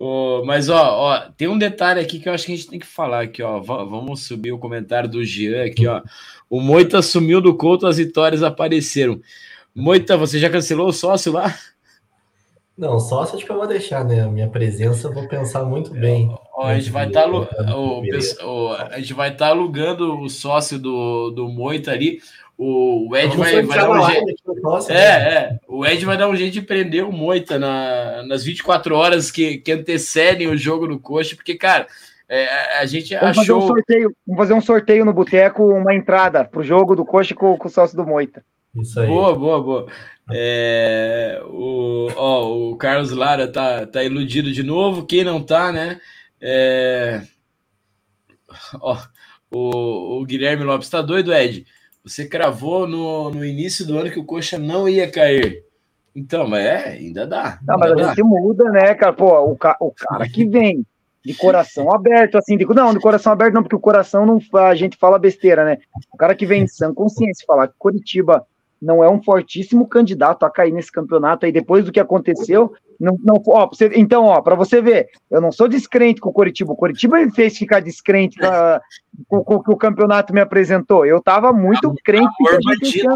Oh, mas ó, ó, tem um detalhe aqui que eu acho que a gente tem que falar aqui, ó. vamos subir o comentário do Jean aqui, ó. O Moita sumiu do Couto, as vitórias apareceram. Moita, você já cancelou o sócio lá? Não, sócio acho que eu vou deixar, né? A minha presença eu vou pensar muito bem. Ó, a, gente vai estar tá, o, a gente vai estar tá alugando o sócio do, do Moita ali. O, Ed vai, vai dar um jeito. É, né? é. O Ed vai dar um jeito de prender o Moita na, nas 24 horas que, que antecedem o jogo no coxa, porque, cara, é, a gente vamos achou. Fazer um sorteio, vamos fazer um sorteio no boteco, uma entrada pro jogo do coxa com, com o sócio do Moita. Isso aí. Boa, boa, boa. É, o, ó, o Carlos Lara tá, tá iludido de novo. Quem não tá, né? É, ó, o, o Guilherme Lopes tá doido, Ed. Você cravou no, no início do ano que o Coxa não ia cair. Então, mas é, ainda dá. Não, mas a gente muda, né, cara? Pô, o, ca, o cara que vem de coração aberto, assim, de, não, de coração aberto não, porque o coração não, a gente fala besteira, né? O cara que vem em sã consciência falar que Curitiba não é um fortíssimo candidato a cair nesse campeonato aí depois do que aconteceu. Não, não, ó, você, então, ó, para você ver, eu não sou descrente com o Coritiba. O Coritiba me fez ficar descrente pra, com, o que o campeonato me apresentou. Eu tava muito crente que a gente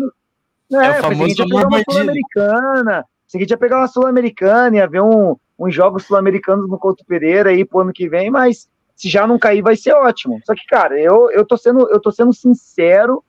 é, é o famoso amor americana Você ia pegar uma Sul-Americana, ia ver um, uns jogos sul-americanos no Couto Pereira aí pro ano que vem, mas se já não cair, vai ser ótimo. Só que, cara, eu, eu, tô, sendo, eu tô sendo sincero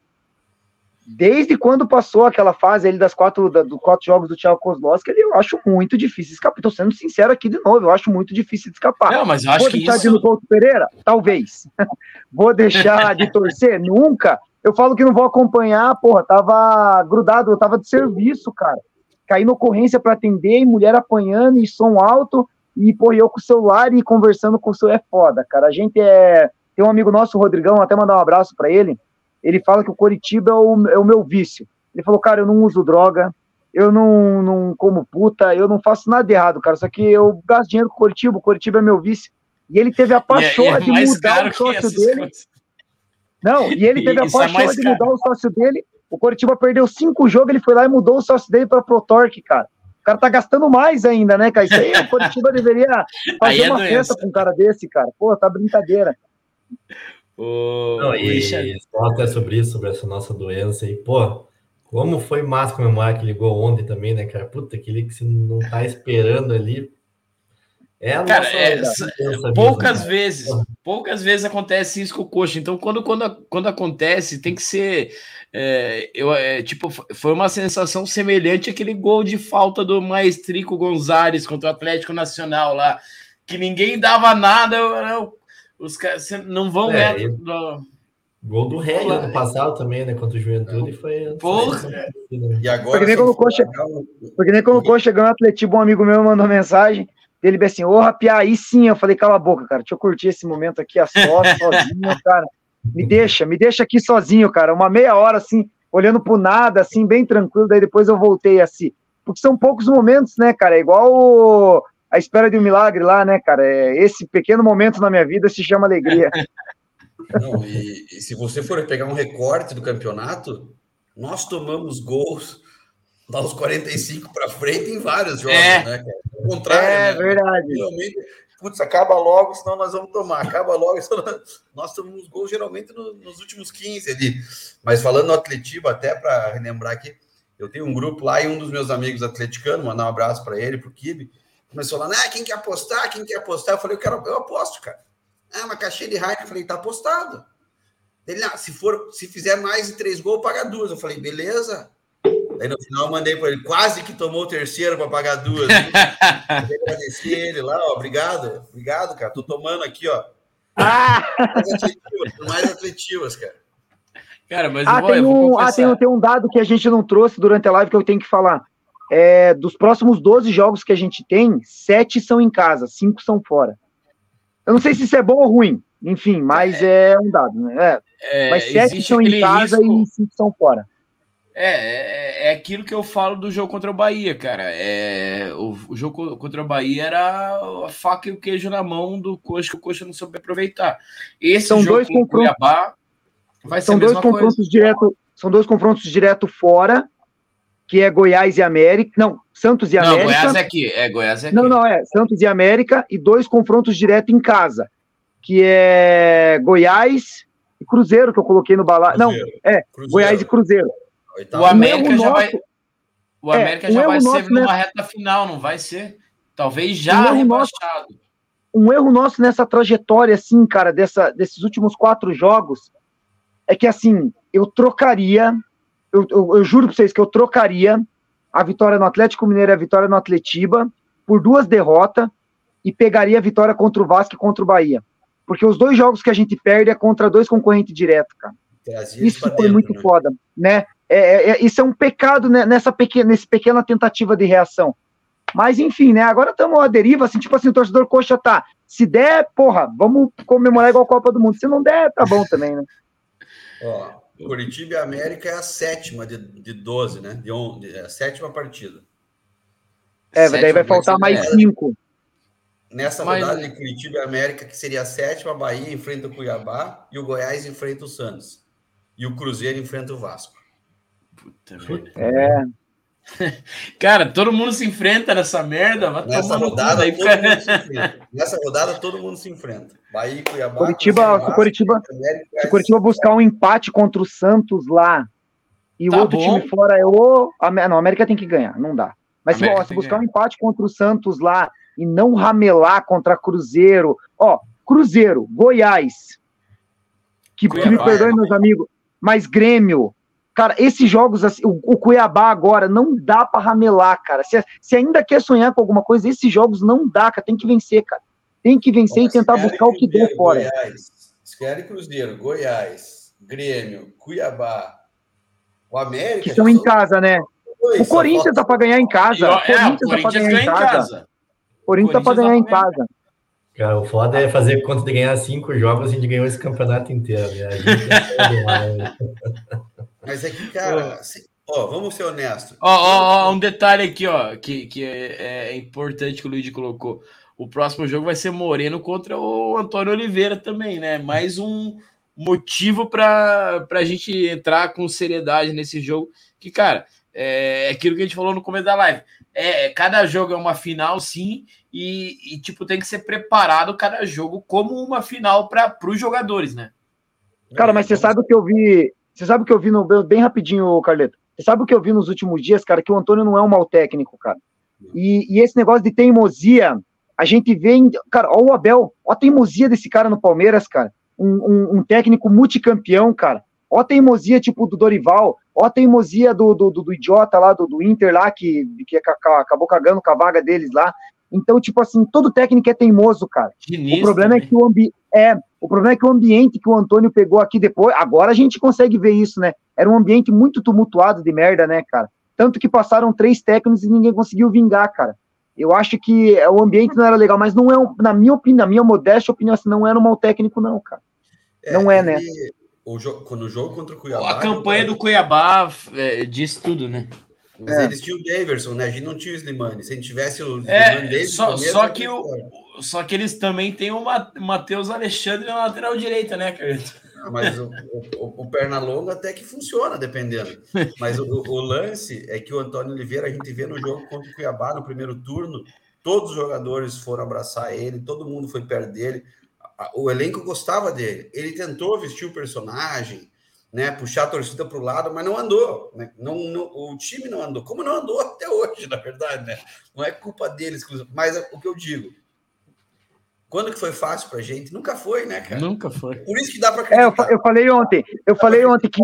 desde quando passou aquela fase ali das quatro, da, dos quatro jogos do Thiago Kozlowski, eu acho muito difícil escapar. Tô sendo sincero aqui de novo, eu acho muito difícil de escapar. Não, mas eu acho Vou que deixar isso... de no Couto Pereira? Talvez. vou deixar de torcer? Nunca. Eu falo que não vou acompanhar, porra, tava grudado, eu tava de serviço, cara. Caí na ocorrência para atender, e mulher apanhando, e som alto, e, porra, eu com o celular e conversando com o seu é foda, cara. A gente é. Tem um amigo nosso, o Rodrigão, até mandar um abraço para ele ele fala que o Coritiba é o, é o meu vício. Ele falou, cara, eu não uso droga, eu não, não como puta, eu não faço nada errado, cara, só que eu gasto dinheiro com o Coritiba, o Coritiba é meu vício. E ele teve a paixão E é- é de mudar o sócio dele. coisas. Não, e ele teve a é paixão mais de mudar o sócio dele. O Coritiba perdeu cinco jogos, ele foi lá e mudou o sócio dele para Protorque, cara. O cara tá gastando mais ainda, né, cara? Isso aí o Coritiba deveria fazer é uma doença. festa com um cara desse, cara. Pô, tá brincadeira. Ô, Não, ô, e Richard, até sobre isso, sobre essa nossa doença aí, pô, como foi massa comemorar aquele gol ontem também, né, cara? Puta, aquele que você não tá esperando ali. É a Cara, nossa é, doença mesmo, poucas cara. vezes, poucas vezes acontece isso com o coxa. Então, quando, quando, quando acontece, tem que ser. é, eu, é, tipo, foi uma sensação semelhante àquele gol de falta do Maestrico Gonzalez contra o Atlético Nacional lá, que ninguém dava nada. eu- eu- os caras não vão É, né, e- do- Gol do Rei ano passado também, né, contra o Juventude, foi... Porra. foi- E agora. Porque nem quando o Coxa- Porque nem Coxa ganhou o Atletiba, um amigo meu mandou mensagem. Ele disse assim: Ô, Rapia, aí sim. Eu falei: cala a boca, cara. Deixa eu curtir esse momento aqui a sós, sozinho, cara. Me deixa, me deixa aqui sozinho, cara. Uma meia hora assim, olhando pro nada, assim, bem tranquilo. Daí depois eu voltei assim. Porque são poucos momentos, né, cara? É igual o- a espera de um milagre lá, né, cara? É, esse pequeno momento na minha vida se chama alegria. Não, e, e se você for pegar um recorte do campeonato, nós tomamos gols aos 45 para frente em vários jogos, É. né? cara? Ao contrário, É né? verdade. Geralmente, putz, acaba logo, senão nós vamos tomar. Acaba logo, senão nós, nós tomamos gols geralmente no- nos últimos 15 ali. Mas falando no Atletiba, até para relembrar aqui, eu tenho um grupo lá e um dos meus amigos atleticanos, mandar um abraço para ele, pro Kibe, começou lá, ah, quem quer apostar? Quem quer apostar? Eu falei, eu quero, eu aposto, cara. Ah, uma caixinha de Heineken. Eu falei, tá apostado. Ele, ah, se for, se fizer mais de três gols, paga duas. Eu falei, beleza. Aí no final eu mandei para ele, quase que tomou o terceiro para pagar duas. agradecer ele lá, ó, obrigado, obrigado, cara. Tô tomando aqui, ó. Ah, Mais atletivas, mais atletivas, cara. Cara, mas ah, eu vou, tem eu vou um, ah tem, tem um dado que a gente não trouxe durante a live que eu tenho que falar. É, dos próximos 12 jogos que a gente tem, sete são em casa, cinco são fora. Eu não sei se isso é bom ou ruim, enfim, mas é, um dado, né? É, É, mas sete são em casa risco- e cinco são fora. É, é, é aquilo que eu falo do jogo contra o Bahia, cara. É, o, o jogo contra o Bahia era a faca e o queijo na mão do Coxa, que o Coxa não soube aproveitar. Esse São jogo dois com o confrontos- Cuiabá vai ser São a dois mesma coisa. confrontos direto, são dois confrontos direto fora, que é Goiás e América. Não, Santos e Não, América. Goiás é aqui. É, Goiás é aqui. Não, não, é Santos e América e dois confrontos direto em casa, que é Goiás e Cruzeiro, que eu coloquei no balaio. Não, é, Cruzeiro, Goiás e Cruzeiro. oitavo. O América erro já vai, nosso- o é, América um já erro vai nosso, ser numa né? reta final, não vai ser? Talvez Um já nosso. rebaixado. um erro nosso nessa trajetória, assim, cara, dessa, desses últimos quatro jogos, é que, assim, eu trocaria, eu, eu, eu juro pra vocês que eu trocaria a vitória no Atlético Mineiro e a vitória no Atletiba por duas derrotas e pegaria a vitória contra o Vasco e contra o Bahia. Porque os dois jogos que a gente perde é contra dois concorrentes diretos, cara. Eles Isso foi dentro, muito né? foda, né? É, é- é- isso é um pecado né, nessa pequena, nesse pequena tentativa de reação. Mas enfim, né? Agora estamos à deriva, assim, tipo assim, o torcedor coxa tá. Se der, porra, vamos comemorar igual a Copa do Mundo. Se não der, tá bom também, né? Ó, Curitiba e América é a sétima de, de 12, né? De on, de- é a sétima partida. É, daí vai Sétima faltar vai ser- mais é. cinco. Nessa Mas- rodada de Curitiba e América, que seria a sétima, a Bahia enfrenta o Cuiabá e o Goiás enfrenta o Santos. E o Cruzeiro enfrenta o Vasco. Puta merda. É, Cara, todo mundo se enfrenta nessa merda. Vai Nessa rodada, se enfrenta. Nessa rodada, todo mundo se enfrenta. Bahia Cuiabá. Curitiba- se Curitiba- América, se Curitiba buscar um empate contra o Santos lá e Tá o outro bom. time fora é o. Não, a América tem que ganhar, não dá. Mas se, ó, se buscar um empate contra o Santos lá e não ramelar contra Cruzeiro, ó, Cruzeiro, Goiás, que, que me Cuiabá, perdoem é. meus amigos, mas Grêmio, cara, esses jogos, assim, o, o Cuiabá agora, não dá pra ramelar, cara. Se, se ainda quer sonhar com alguma coisa, esses jogos não dá, cara, tem que vencer, cara. Tem que vencer e tentar buscar o que der fora. Goiás, se querem Cruzeiro, Goiás, Grêmio, Cuiabá, o América. Que estão em casa, né? dois, O Corinthians tá pra ganhar em E, casa. ó, O é, o Corinthians tá pra Corinthians ganhar ganha em casa. O Corinthians tá pra Corinthians ganhar em tá casa. Cara, o foda é fazer conta de ganhar cinco jogos, a gente ganhou esse campeonato inteiro. Né? É? Mas é que, cara, se- ó, vamos ser honestos. Ó, ó, ó, um detalhe aqui, ó, que, que é, é importante que o Luigi colocou. O próximo jogo vai ser Moreno contra o Antônio Oliveira também, né? Mais um motivo para a gente entrar com seriedade nesse jogo. Que, cara, é aquilo que a gente falou no começo da live. É, cada jogo é uma final, sim, e, e, tipo, tem que ser preparado cada jogo como uma final para os jogadores, né? Cara, mas você sabe o que eu vi. Você sabe o que eu vi no. Bem rapidinho, Carleto. Você sabe o que eu vi nos últimos dias, cara? Que o Antônio não é um mau técnico, cara. E, e esse negócio de teimosia, a gente vê. Em, cara, ó o Abel, ó a teimosia desse cara no Palmeiras, cara. Um, um, um técnico multicampeão, cara. Ó a teimosia, tipo, do Dorival. Ó a teimosia do, do, do, do idiota lá, do, do Inter lá, que, que ca- acabou cagando com a vaga deles lá. Então, tipo assim, todo técnico é teimoso, cara. Diniz O problema é também. que o ambi é, o problema é que o ambiente que o Antônio pegou aqui depois, agora a gente consegue ver isso, né? Era um ambiente muito tumultuado de merda, né, cara? Tanto que passaram três técnicos e ninguém conseguiu vingar, cara. Eu acho que é, o ambiente não era legal, mas não é, um- na minha opinião, na minha modesta opinião, assim, não era um mau técnico, não, cara. Não é, né? O jogo, quando o jogo contra o Cuiabá. A campanha do Cuiabá é, diz tudo, né? Mas É. eles tinham o Daverson, né? A gente não tinha o Slimani. Se a gente tivesse o É, Slimani desde só- começo, só que o-. Só que eles também têm o Ma- Matheus Alexandre na lateral direita, né, cara? Ah, Mas o, o, o Pernalonga até que funciona, dependendo. Mas o, o lance é que o Antônio Oliveira, a gente vê no jogo contra o Cuiabá, no primeiro turno, todos os jogadores foram abraçar ele, todo mundo foi perto dele. O elenco gostava dele. Ele tentou vestir o personagem, né, puxar a torcida para o lado, mas não andou. Né? Não, não- o time não andou. Como não andou até hoje, na verdade, né? Não é culpa deles, mas é o que eu digo. Quando que foi fácil pra gente? Nunca foi, né, cara? Nunca foi. Por isso que dá para É, eu, eu falei ontem, eu falei ontem que,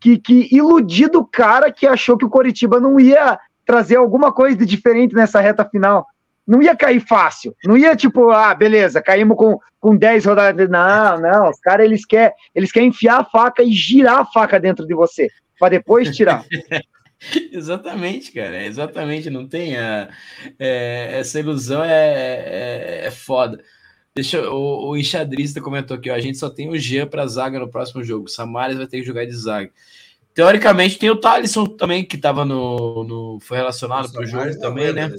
que, que iludido o cara que achou que o Coritiba não ia trazer alguma coisa de diferente nessa reta final. Não ia cair fácil. Não ia tipo, ah, beleza, caímos com, com 10 rodadas. Não, não, os caras eles querem eles querem enfiar a faca e girar a faca dentro de você, para depois tirar. Exatamente, cara. Exatamente. Não tem a, é, essa ilusão é, é, é foda. Deixa eu- o, o enxadrista comentou aqui, ó, a gente só tem o Jean para zaga no próximo jogo. O Samares vai ter que jogar de zaga. Teoricamente tem o Thalisson também que estava no, no foi relacionado para o jogo não também, né?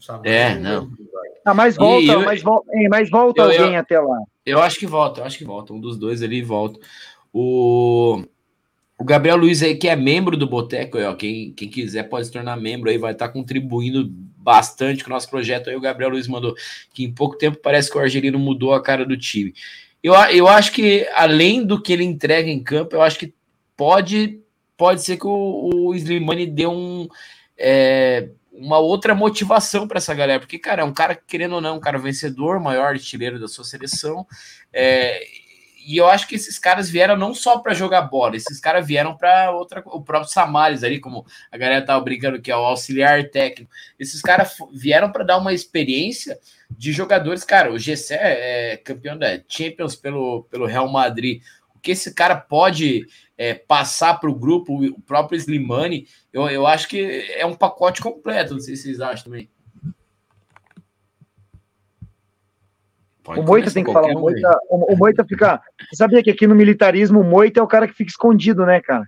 Samares É, não. Ah, mas E volta, eu- mas, hein, mas volta eu- eu- alguém até lá. Eu acho que volta, eu acho que volta. Um dos dois ali volta. O, o Gabriel Luiz aí, que é membro do Boteco, aí, ó, quem, quem quiser pode se tornar membro aí, vai estar contribuindo bastante com o nosso projeto. Aí o Gabriel Luiz mandou que em pouco tempo parece que o Argelino mudou a cara do time. Eu, eu acho que, além do que ele entrega em campo, eu acho que pode, pode ser que o, o Slimani dê um. é, uma outra motivação para essa galera, porque, cara, é um cara, querendo ou não, um cara vencedor, maior artilheiro da sua seleção, é, e eu acho que esses caras vieram não só para jogar bola, esses caras vieram para outra, o próprio Samares ali, como a galera tava brincando que é o auxiliar técnico. Esses caras vieram para dar uma experiência de jogadores, cara. O Gessé é campeão da Champions pelo, pelo Real Madrid. O que esse cara pode é, passar para o grupo, o próprio Slimani, eu, eu acho que é um pacote completo. Não sei se vocês acham também. Pode O Moita tem que falar. O. Moita, o, o Moita fica. Você sabia que aqui no militarismo o Moita é o cara que fica escondido, né, cara?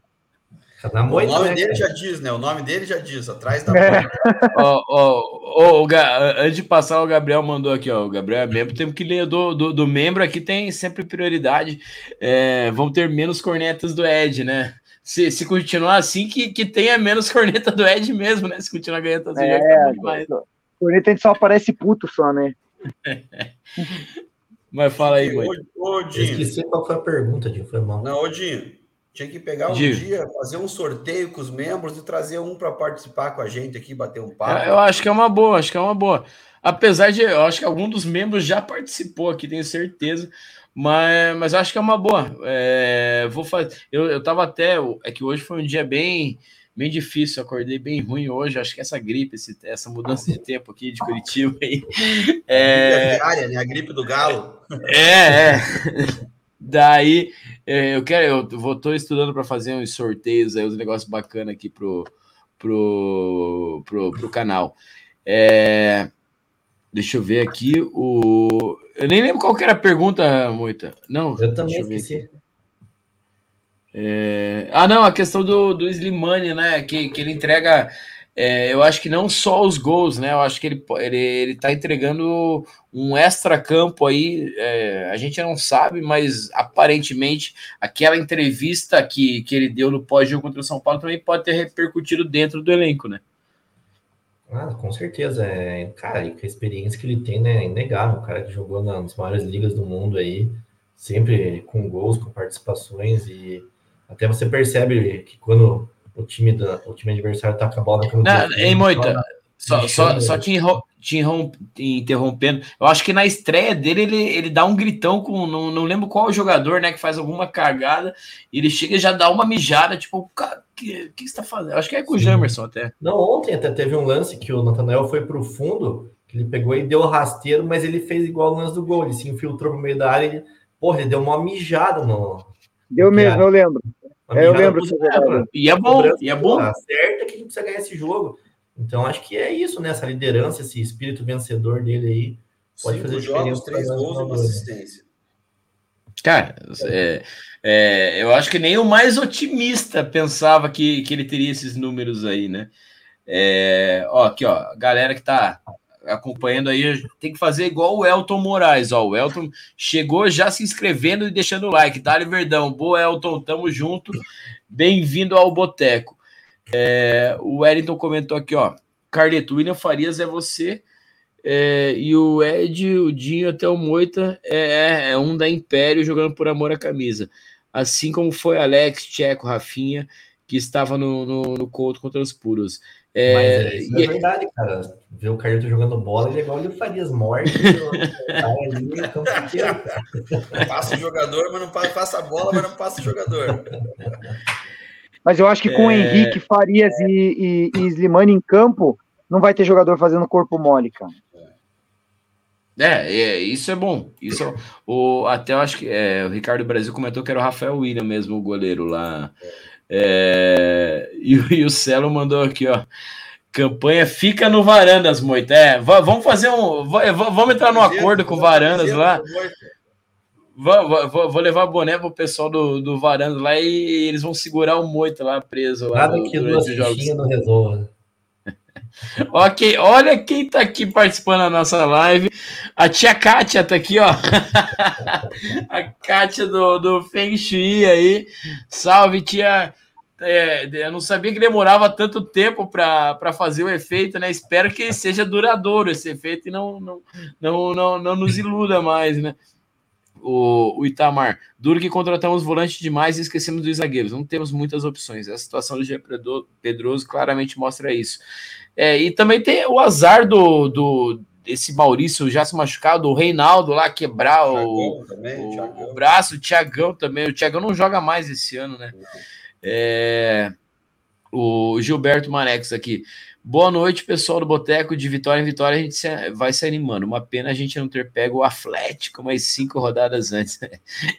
Tá O nome né, dele cara? já diz, né? O nome dele já diz, atrás da É. porta. Ó, ó, ó, o Ga- antes de passar, o Gabriel mandou aqui, ó. O Gabriel é membro, temos que ler do, do, do membro aqui, tem sempre prioridade. É, vão ter menos cornetas do Ed, né? Se, se continuar assim, que, que tenha menos corneta do Ed mesmo, né? Se continuar ganhando assim, É, tá demais. O Bonito a gente só aparece puto só, né? Mas fala aí, mãe. Ô, esqueci qual foi a pergunta, Dinho. Foi mal. Não, ô, Dinho. Tinha que pegar um Diga. dia, fazer um sorteio com os membros e trazer um para participar com a gente aqui, bater um papo. Eu acho que é uma boa, acho que é uma boa. Apesar de, eu acho que algum dos membros já participou aqui, tenho certeza. Mas, mas acho que é uma boa. É, vou fazer. Eu, eu tava até. É que hoje foi um dia bem, bem difícil. Acordei bem ruim hoje. Acho que essa gripe, esse, essa mudança de tempo aqui de Curitiba aí. É... Diária, né? A gripe do galo. É, é. Daí é, eu quero, eu vou tô estudando para fazer uns sorteios aí, uns negócios bacanas aqui pro, pro, pro, pro canal. É, deixa eu ver aqui o. Eu nem lembro qual que era a pergunta, Moita. Não, Eu também esqueci. É, Ah, não, a questão do, do Slimani, né? Que, que ele entrega. É, eu acho que não só os gols, né? Eu acho que ele, ele, ele tá entregando um extra-campo aí. é, a gente não sabe, mas aparentemente aquela entrevista que, que ele deu no pós-jogo contra o São Paulo também pode ter repercutido dentro do elenco, né? Ah, com certeza. É, cara, a experiência que ele tem, né? É inegável. O cara que jogou nas maiores ligas do mundo aí, sempre com gols, com participações, e até você percebe que quando o time, da, o time adversário tá com a bola no Não, hein, Moita? Só, só, só te, te interrom- te interrompendo. Eu acho que na estreia dele, ele, ele dá um gritão com. Não, não lembro qual jogador, né? Que faz alguma cagada. E ele chega e já dá uma mijada, tipo, "Ca- que, que você tá fazendo? Acho que é com o. Jamerson até. Não, ontem até teve um lance que o Natanael foi pro fundo, que ele pegou e deu rasteiro, mas ele fez igual o lance do gol. Ele se infiltrou no meio da área, ele, porra, ele deu uma mijada no. Deu mesmo, eu lembro. É, eu lembro. E é bom, e é bom. Acerta que a gente precisa ganhar esse jogo. Então acho que é isso, né? Essa liderança, esse espírito vencedor dele aí. Pode Cinco fazer jogos, diferença três gols e uma né? assistência. Cara, é, é, eu acho que nem o mais otimista pensava que, que ele teria esses números aí, né? É, ó, aqui, ó, a galera que tá acompanhando aí tem que fazer igual o Elton Moraes, ó. O Elton chegou já se inscrevendo e deixando o like. Dali Verdão, boa Elton, tamo junto. Bem-vindo ao Boteco. É, o Wellington comentou aqui, ó. Carleto, William Farias é você. É, e o Ed, o Dinho até o Moita é, é um da Império jogando por amor à camisa. Assim como foi Alex, Tcheco, Rafinha, que estava no, no, no Couto contra os Puros. Mas É, é, isso e- é verdade, cara. Ver o Carlito jogando bola, ele é igual ele Farias campo inteiro, cara. Passa o jogador, mas não passa, passa a bola, mas não passa o jogador. Mas eu acho que com É. Henrique, Farias e, e, e Slimani em campo, não vai ter jogador fazendo corpo mole, cara. É, é, isso é bom. Isso é- o, até eu acho que é, o Ricardo Brasil comentou que era o Rafael William mesmo, o goleiro lá. É, e, o- e o Celo mandou aqui, ó. Campanha fica no Varandas, Moita. É, va- vamos fazer um. va- vamos entrar num acordo com o Varandas lá. Vou, vou- vou- vou levar boné pro pessoal do, do Varandas lá e eles vão segurar o Moita lá preso lá Nada que duas fichinhas não resolva. Ok, olha quem tá aqui participando da nossa live. A tia Kátia tá aqui, ó. A Kátia do, do Feng Shui aí. Salve, tia. É, eu não sabia que demorava tanto tempo para fazer o efeito, né? Espero que seja duradouro esse efeito e não, não, não, não, não nos iluda mais, né? O, o Itamar, duro que contratamos volante demais e esquecemos dos zagueiros. Não temos muitas opções. A situação do Jean Pedro- Pedroso claramente mostra isso. É, e também tem o azar do, do desse Maurício já se machucado, o Reinaldo lá quebrar o, também, o, Thiagão. o braço, o Thiagão também. O Thiagão não joga mais esse ano, né? É, o Gilberto Manex aqui. Boa noite, pessoal do Boteco. De vitória em vitória, a gente se- vai se animando. Uma pena a gente não ter pego o Atlético mais cinco rodadas antes. né?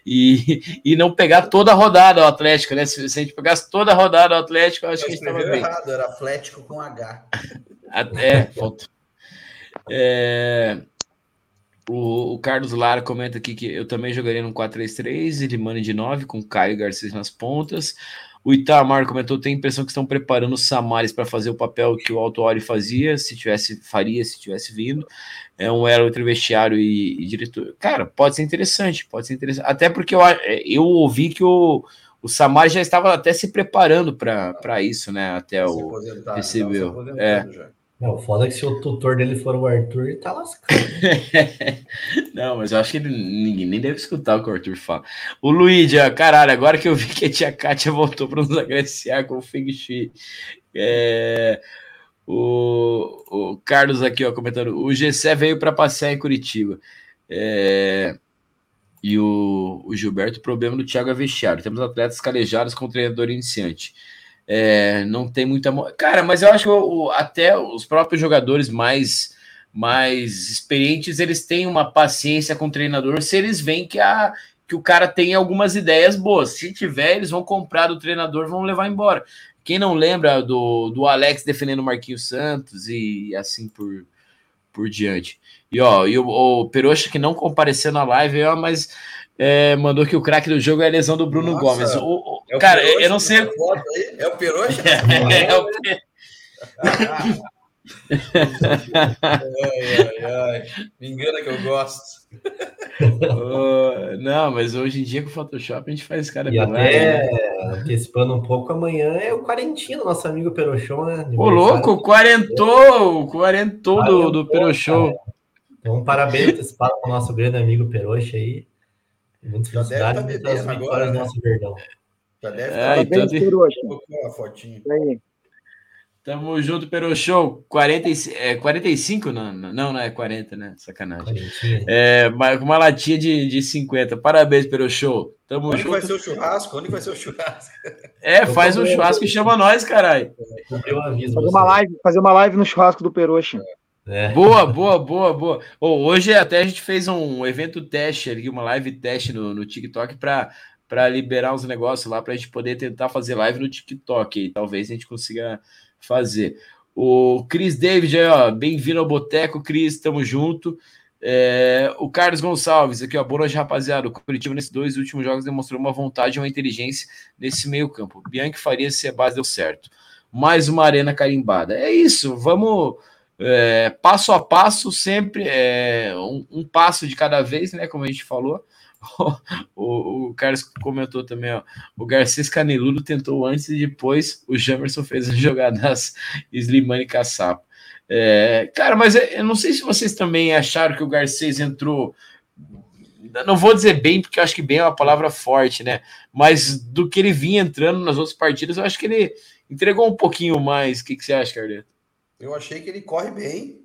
E, e não pegar toda a rodada o Atlético, né? Se, se a gente pegasse toda a rodada o Atlético, acho que a gente estava bem. errado, era Atlético com H. Até, falta. É, o, o Carlos Lara comenta aqui que eu também jogaria no 4-3-3, Ilimani de 9, com Caio Garcia nas pontas. O Itamar comentou: tem a impressão que estão preparando o Samares para fazer o papel que o Autuori fazia, se tivesse, faria, se tivesse vindo. É um elo entre vestiário e, e diretor. Cara, pode ser interessante, pode ser interessante. Até porque eu, a- eu ouvi que o, o Samares já estava até se preparando para isso, né? Até Se o, tava se é. já. Não, foda que se o tutor dele for o Arthur, ele tá lascado. Não, mas eu acho que ele, ninguém nem deve escutar o que o Arthur fala. O Luigi, caralho, agora que eu vi que a tia Kátia voltou para nos agraciar com o Feng Shui. É, o, o Carlos aqui, ó, comentando. O GC veio para passear em Curitiba. É, e o, o Gilberto, o problema do Thiago é vestiário. Temos atletas calejados com treinador iniciante. É, não tem muita. Cara, mas eu acho que o, até os próprios jogadores mais mais experientes eles têm uma paciência com o treinador se eles veem que, a, que o cara tem algumas ideias boas. Se tiver, eles vão comprar do treinador vão levar embora. Quem não lembra do, do Alex defendendo o Marquinhos Santos e assim por, por diante. E ó, e o, o Peroxa que não compareceu na live, ó, mas é, mandou que o craque do jogo é a lesão do Bruno Nossa, Gomes. O, o, é o cara, Peroxa, eu não sei. É o Peroxa? É, é o ai, ai, ai. Me engana que eu gosto. uh, não, mas hoje em dia com o Photoshop a gente faz cara e até né? antecipando um pouco amanhã é o quarentino, nosso amigo Perochon, né? Ô, louco, quarentou, quarentou do, do Perochon. Então, parabéns antecipado para o nosso grande amigo Peroxa aí. Muitas felicidades, muitas vitórias do nosso Verdão. Já deve é, estar então, a fotinha. Aí. Tamo junto, Pero Show. 40, é, 45? Não, não, não é 40, né? Sacanagem. É, com uma latinha de, de 50. Parabéns, Pero Show. Tamo Onde junto. vai ser o churrasco? Onde vai ser o churrasco? É, faz um churrasco e chama nós, caralho. Fazer uma live, fazer uma live no churrasco do Peroxa. É. Boa, boa, boa, boa. Oh, hoje até a gente fez um evento teste ali, uma live teste no, no TikTok para para liberar uns negócios lá para a gente poder tentar fazer live no TikTok. E talvez a gente consiga fazer. O Cris David bem-vindo ao Boteco, Cris, tamo junto. É, o Carlos Gonçalves, aqui, ó, boa noite, rapaziada. O Curitiba, nesses dois últimos jogos, demonstrou uma vontade e uma inteligência nesse meio-campo. Bianchi Faria, se a base deu certo. Mais uma arena carimbada. É isso, vamos é, passo a passo, sempre é, um, um, passo de cada vez, né? Como a gente falou. o, o Carlos comentou também, ó. O Garcês Caneludo tentou antes e depois o Jamerson fez a jogada das Slimane Caçapa. É, cara, mas eu não sei se vocês também acharam que o Garcês entrou. Não vou dizer bem, porque eu acho que bem é uma palavra forte, né? Mas do que ele vinha entrando nas outras partidas, eu acho que ele entregou um pouquinho mais. O que, que você acha, Carleto? Eu achei que ele corre bem.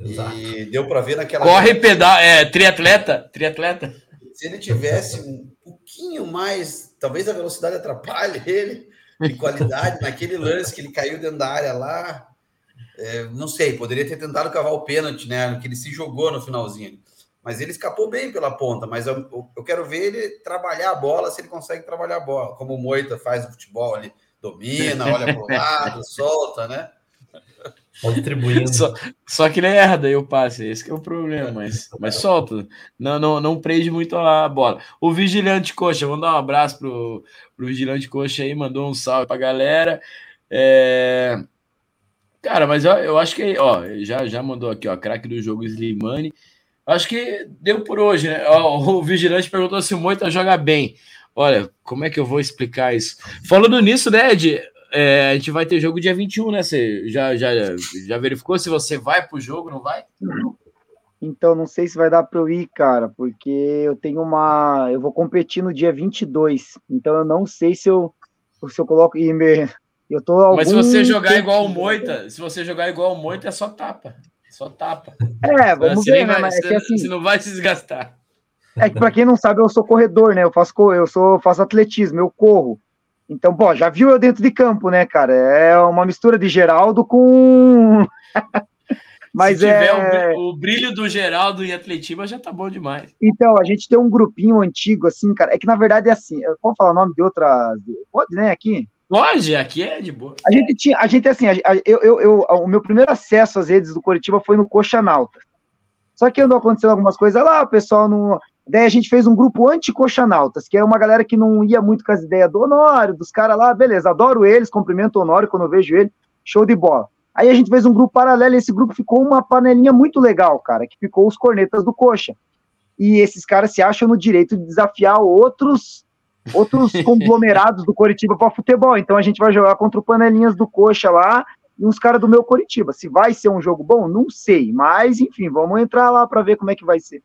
Exato. E deu para ver naquela. Corre pedal, é triatleta, triatleta. Se ele tivesse um pouquinho mais, talvez a velocidade atrapalhe ele de qualidade naquele lance que ele caiu dentro da área lá. É, não sei, poderia ter tentado cavar o pênalti, né? Que ele se jogou no finalzinho. Mas ele escapou bem pela ponta. Mas eu, eu quero ver ele trabalhar a bola, se ele consegue trabalhar a bola, como o Moita faz no futebol ali, domina, olha para o lado, solta, né? Contribuindo. Só, só que ele erra o passe, esse que é o problema, mas, mas solta, não, não, não prende muito a bola. O Vigilante Coxa, vamos dar um abraço pro, pro Vigilante Coxa aí, mandou um salve pra galera. É... Cara, mas eu, eu acho que, ó, já, já mandou aqui, ó, craque do jogo Slimani. Acho que deu por hoje, né? Ó, o Vigilante perguntou se o Moita joga bem. Olha, como é que eu vou explicar isso? Falando nisso, né, Ed? É, a gente vai ter jogo dia 21, né? Você já, já, já verificou se você vai pro jogo, não vai? Então, não sei se vai dar para eu ir, cara, porque eu tenho uma. Eu vou competir no dia 22, então eu não sei se eu, se eu coloco. E me, eu tô algum... Mas se você jogar igual o Moita, se você jogar igual o Moita, é só tapa. Só tapa. É, vamos você ver, né? Vai, Mas você, é assim, você não vai se desgastar. É que para quem não sabe, eu sou corredor, né? Eu faço, eu sou, faço atletismo, eu corro. Então, bom, já viu eu dentro de campo, né, cara? É uma mistura de Geraldo com. Mas Se tiver é... o brilho do Geraldo e Atletiba já tá bom demais. Então, a gente tem um grupinho antigo, assim, cara. É que na verdade é assim. Pode falar o nome de outras. Pode, né, aqui? Pode, aqui é de boa. A gente tinha, a gente assim, a, eu, eu, eu, o meu primeiro acesso às redes do Curitiba foi no Coxa Nauta. Só que andou acontecendo algumas coisas lá, o pessoal não. Daí a gente fez um grupo anti-coxanautas, que é uma galera que não ia muito com as ideias do Honório, dos caras lá, beleza, adoro eles, cumprimento o Honório quando eu vejo ele, show de bola. Aí a gente fez um grupo paralelo e esse grupo ficou uma panelinha muito legal, cara, que ficou os cornetas do coxa. E esses caras se acham no direito de desafiar outros outros conglomerados do Coritiba para futebol. Então a gente vai jogar contra o panelinhas do coxa lá e uns caras do meu Coritiba. Se vai ser um jogo bom, não sei. Mas, enfim, vamos entrar lá para ver como é que vai ser.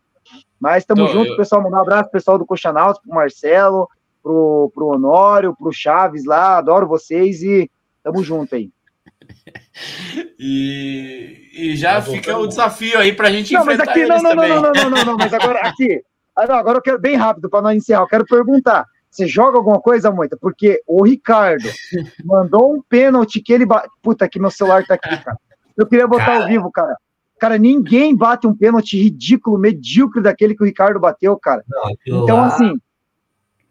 Mas estamos Então, juntos, eu- pessoal. Mandar um abraço pro pessoal do Coxanautas, pro Marcelo, pro, pro Honório, pro Chaves lá. Adoro vocês e tamo junto aí. E, e já Tá fica o desafio aí pra gente Não, mas enfrentar aqui, não, eles não, não, também. não, não, não, não, não, mas agora aqui. Ah, não, agora eu quero bem rápido para nós encerrar. Eu quero perguntar: você joga alguma coisa, Moita? Porque o Ricardo mandou um pênalti que ele. Ba... Puta, que meu celular tá aqui, cara. Eu queria botar ao vivo, cara. Cara, ninguém bate um pênalti ridículo, medíocre daquele que o Ricardo bateu, cara. Não, Então, lá- assim,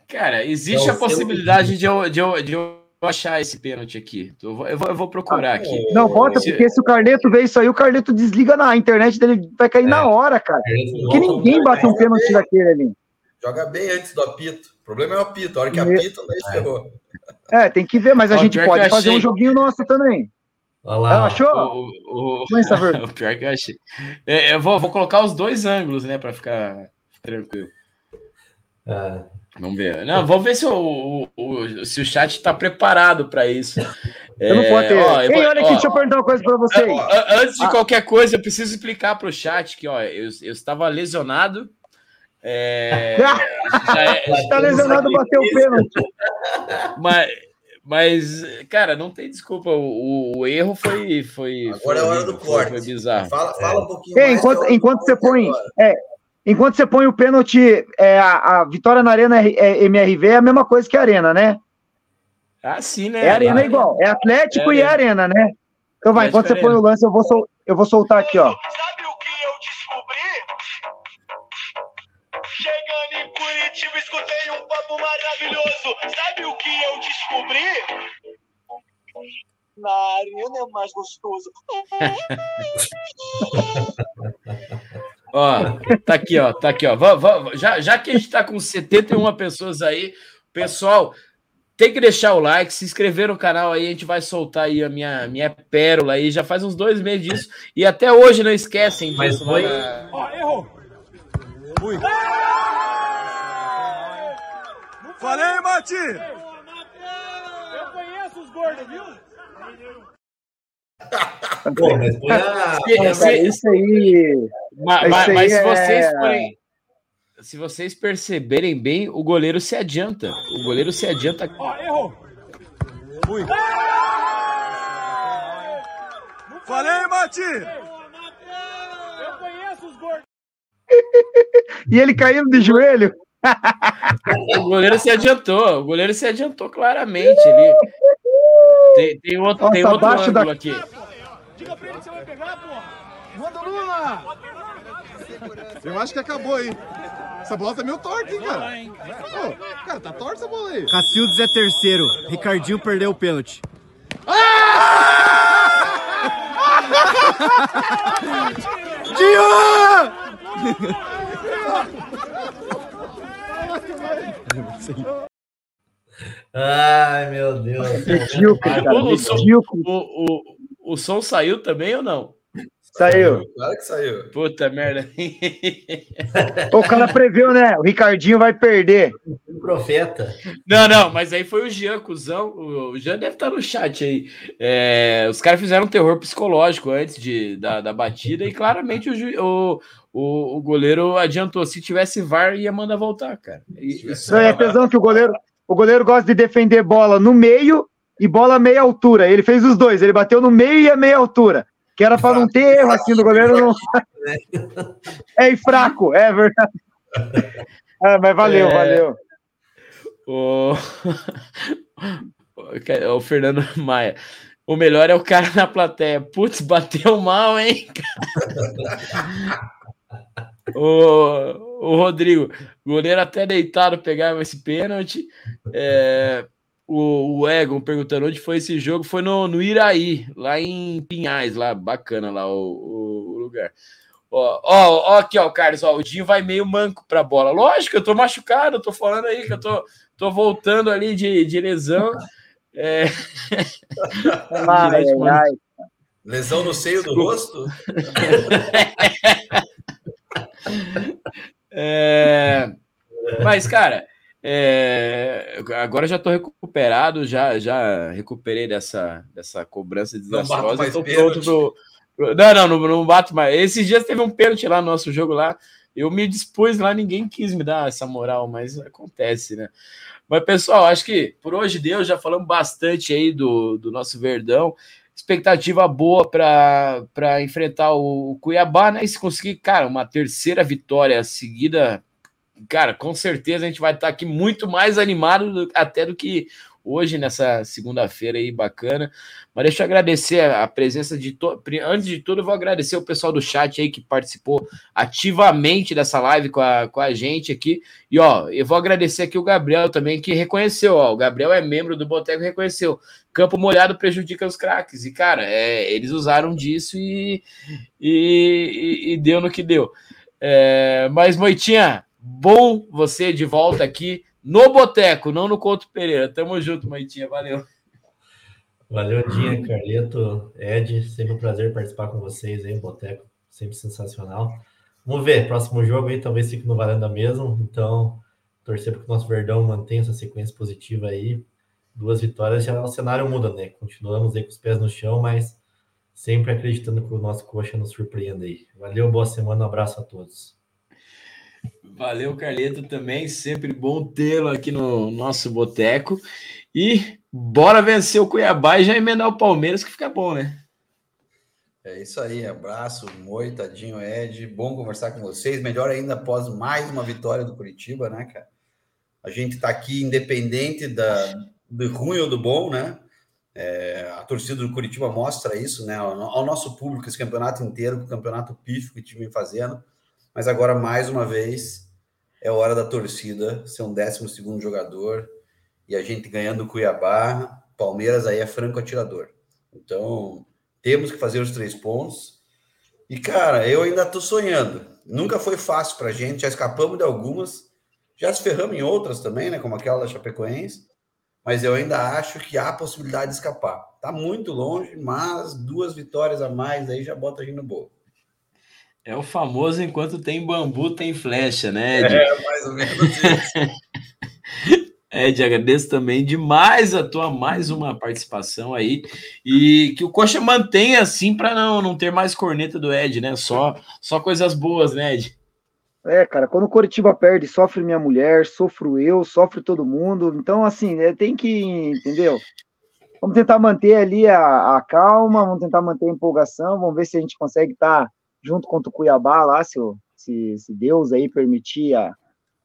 Cara, existe Não, a possibilidade de eu, de, eu, de eu achar esse pênalti aqui. Eu vou, eu vou, eu vou procurar aqui. não bota, Se- porque se o Carleto ver isso aí, o Carleto desliga na internet dele, vai cair na hora, cara. Porque ninguém bate um pênalti daquele ali. Joga bem antes do apito. O problema é o apito. A hora que apita, daí ferrou. É, tem que ver, mas a gente pode fazer um joguinho nosso também. Olha lá, Ah, achou? O, o, essa ver- o pior que eu achei. É, eu vou, vou colocar os dois ângulos, né, pra ficar tranquilo. É. Vamos ver. Não, vamos ver se o, o, o- se o chat tá preparado para isso. Eu não É, posso ter. ó, eu Ei, vou- olha aqui, ó, deixa eu perguntar uma coisa pra vocês. Antes de Ah. qualquer coisa, eu preciso explicar para o chat que ó, eu, eu estava lesionado. É, já é- Tá lesionado, bateu o pênalti. mas, mas, cara, não tem desculpa. O, o erro foi. foi Agora foi é a hora do foi- corte. Foi bizarro. Fala, fala um pouquinho Ei, mais. enquanto, é enquanto você põe. É, enquanto você põe o pênalti, é, a, a vitória na Arena é, é MRV é a mesma coisa que a Arena, né? Ah, sim, né? É Arena Lá- igual. É Atlético É e é Arena, né? Então vai, Atlético enquanto você põe o lance, eu vou, sol- eu vou soltar aqui, ó. Curitiba, escutei um papo maravilhoso. Sabe o que eu descobri? Na arena é mais gostoso. Ó, tá aqui, ó, tá aqui, ó. Va- va- já, já que a gente tá com 71 pessoas aí, pessoal, tem que deixar o like, se inscrever no canal aí, a gente vai soltar aí a minha, minha pérola aí, já faz uns dois meses disso, e até hoje não esquecem Mas disso. foi- lá na- Ó, errou. Fui. Falei, Mati! Eu conheço os gordos, viu? Pô, mas põe a. Isso aí. Ma- Isso ma- aí mas se é- vocês forem. Se vocês perceberem bem, o goleiro se adianta. O goleiro se adianta. Ó, errou. Fui. Falei, Mati! Eu conheço os gordos. E ele caindo de joelho. O goleiro se adiantou. O goleiro se adiantou claramente ali. Tem, tem outro, tem Nossa, outro abaixo da- ângulo aqui. Diga pra ele que você vai pegar, porra. Manda Lula! Eu acho que acabou aí. Essa bola tá meio torta, hein, cara? Ô, cara, tá torta essa bola aí. Cacildes é terceiro. Ricardinho perdeu o pênalti. Ai, meu Deus. Medíocre, cara. O, o, som, o, o, o som saiu também ou não? Saiu. Claro que saiu. Puta merda. O cara previu, né? O Ricardinho vai perder. Profeta. Não, não, mas aí foi o Jean, cuzão. O o Jean deve estar no chat aí. É, os caras fizeram um terror psicológico antes de, da, da batida e claramente o, o, o, o goleiro adiantou. Se tivesse VAR, ia mandar voltar, cara. E- Isso aí é tesão que o goleiro, o goleiro gosta de defender bola no meio e bola meia altura. Ele fez os dois, ele bateu no meio e a meia altura. Que era para não ter erro assim do goleiro não. É e fraco, é verdade. Ah, mas valeu, É. valeu. O... o Fernando Maia. O melhor é o cara na plateia. Putz, bateu mal, hein? o, o Rodrigo, goleiro até deitado pegava esse pênalti. É, o, o Egon perguntando onde foi esse jogo. Foi no, no Iraí, lá em Pinhais, lá bacana lá o, o- o lugar. Ó, ó, ó, aqui, ó, Carlos, ó, o Dinho vai meio manco pra bola. Lógico, eu tô machucado, eu tô falando aí que eu tô, tô voltando ali de, de lesão. É, Ai, ai, ai. Lesão no seio do rosto? é, mas, cara, É, agora já tô recuperado, já, já recuperei dessa, dessa cobrança desastrosa. pênalti. pronto pro, pro- Não, não, não, não bato mais. Esses dias teve um pênalti lá no nosso jogo lá. Eu me dispus lá, ninguém quis me dar essa moral, mas acontece, né? Mas, pessoal, acho que por hoje deu, já falamos bastante aí do, do nosso Verdão. Expectativa boa para enfrentar o Cuiabá, né? E se conseguir, cara, uma terceira vitória seguida, cara, com certeza a gente vai estar aqui muito mais animado do- até do que hoje, nessa segunda-feira aí, bacana. Mas deixa eu agradecer a presença de todos. Antes de tudo, vou agradecer o pessoal do chat aí que participou ativamente dessa live com a, com a gente aqui. E ó, eu vou agradecer aqui o Gabriel também, que reconheceu, ó. O Gabriel é membro do Boteco reconheceu. Campo molhado prejudica os craques. E, cara, é, eles usaram disso e, e, e- e deu no que deu. É, mas, Moitinha, bom você de volta aqui no Boteco, não no Couto Pereira. Tamo junto, Moitinha. Valeu. Valeu, Dinha, Carleto, Ed, sempre um prazer participar com vocês aí, Boteco, sempre sensacional. Vamos ver, próximo jogo aí talvez fique no Varanda mesmo, então torcer para que o nosso Verdão mantenha essa sequência positiva aí. Duas vitórias, já o cenário muda, né? Continuamos aí com os pés no chão, mas sempre acreditando que o nosso coxa nos surpreenda aí. Valeu, boa semana, um abraço a todos. Valeu, Carleto, também. Sempre bom tê-lo aqui no nosso boteco. E bora vencer o Cuiabá e já emendar o Palmeiras, que fica bom, né? É isso aí, abraço, Moi, Tadinho, Ed, bom conversar com vocês, melhor ainda após mais uma vitória do Curitiba, né, cara? A gente tá aqui independente da, do ruim ou do bom, né? É, a torcida do Curitiba mostra isso, né? Ao, ao nosso público, esse campeonato inteiro, o campeonato pífio que o time vem fazendo, mas agora, mais uma vez, é hora da torcida ser um décimo segundo jogador e a gente ganhando o Cuiabá, Palmeiras aí é franco atirador. Então, temos que fazer os três pontos. E, cara, eu ainda tô sonhando. Nunca foi fácil pra gente, já escapamos de algumas, já se ferramos em outras também, né? Como aquela da Chapecoense. Mas eu ainda acho que há possibilidade de escapar. Tá muito longe, mas duas vitórias a mais aí já bota a gente no bolo. É o famoso enquanto tem bambu, tem flecha, né, Ed? É, mais ou menos isso. Ed, agradeço também demais a tua mais uma participação aí. E que o Coxa mantenha assim para não, não ter mais corneta do Ed, né? Só, só coisas boas, né, Ed? É, cara, quando o Coritiba perde, sofre minha mulher, sofro eu, sofre todo mundo. Então, assim, é, tem que, entendeu? Vamos tentar manter ali a, a calma, vamos tentar manter a empolgação, vamos ver se a gente consegue estar junto contra o Cuiabá lá, se, se, se Deus aí permitir a-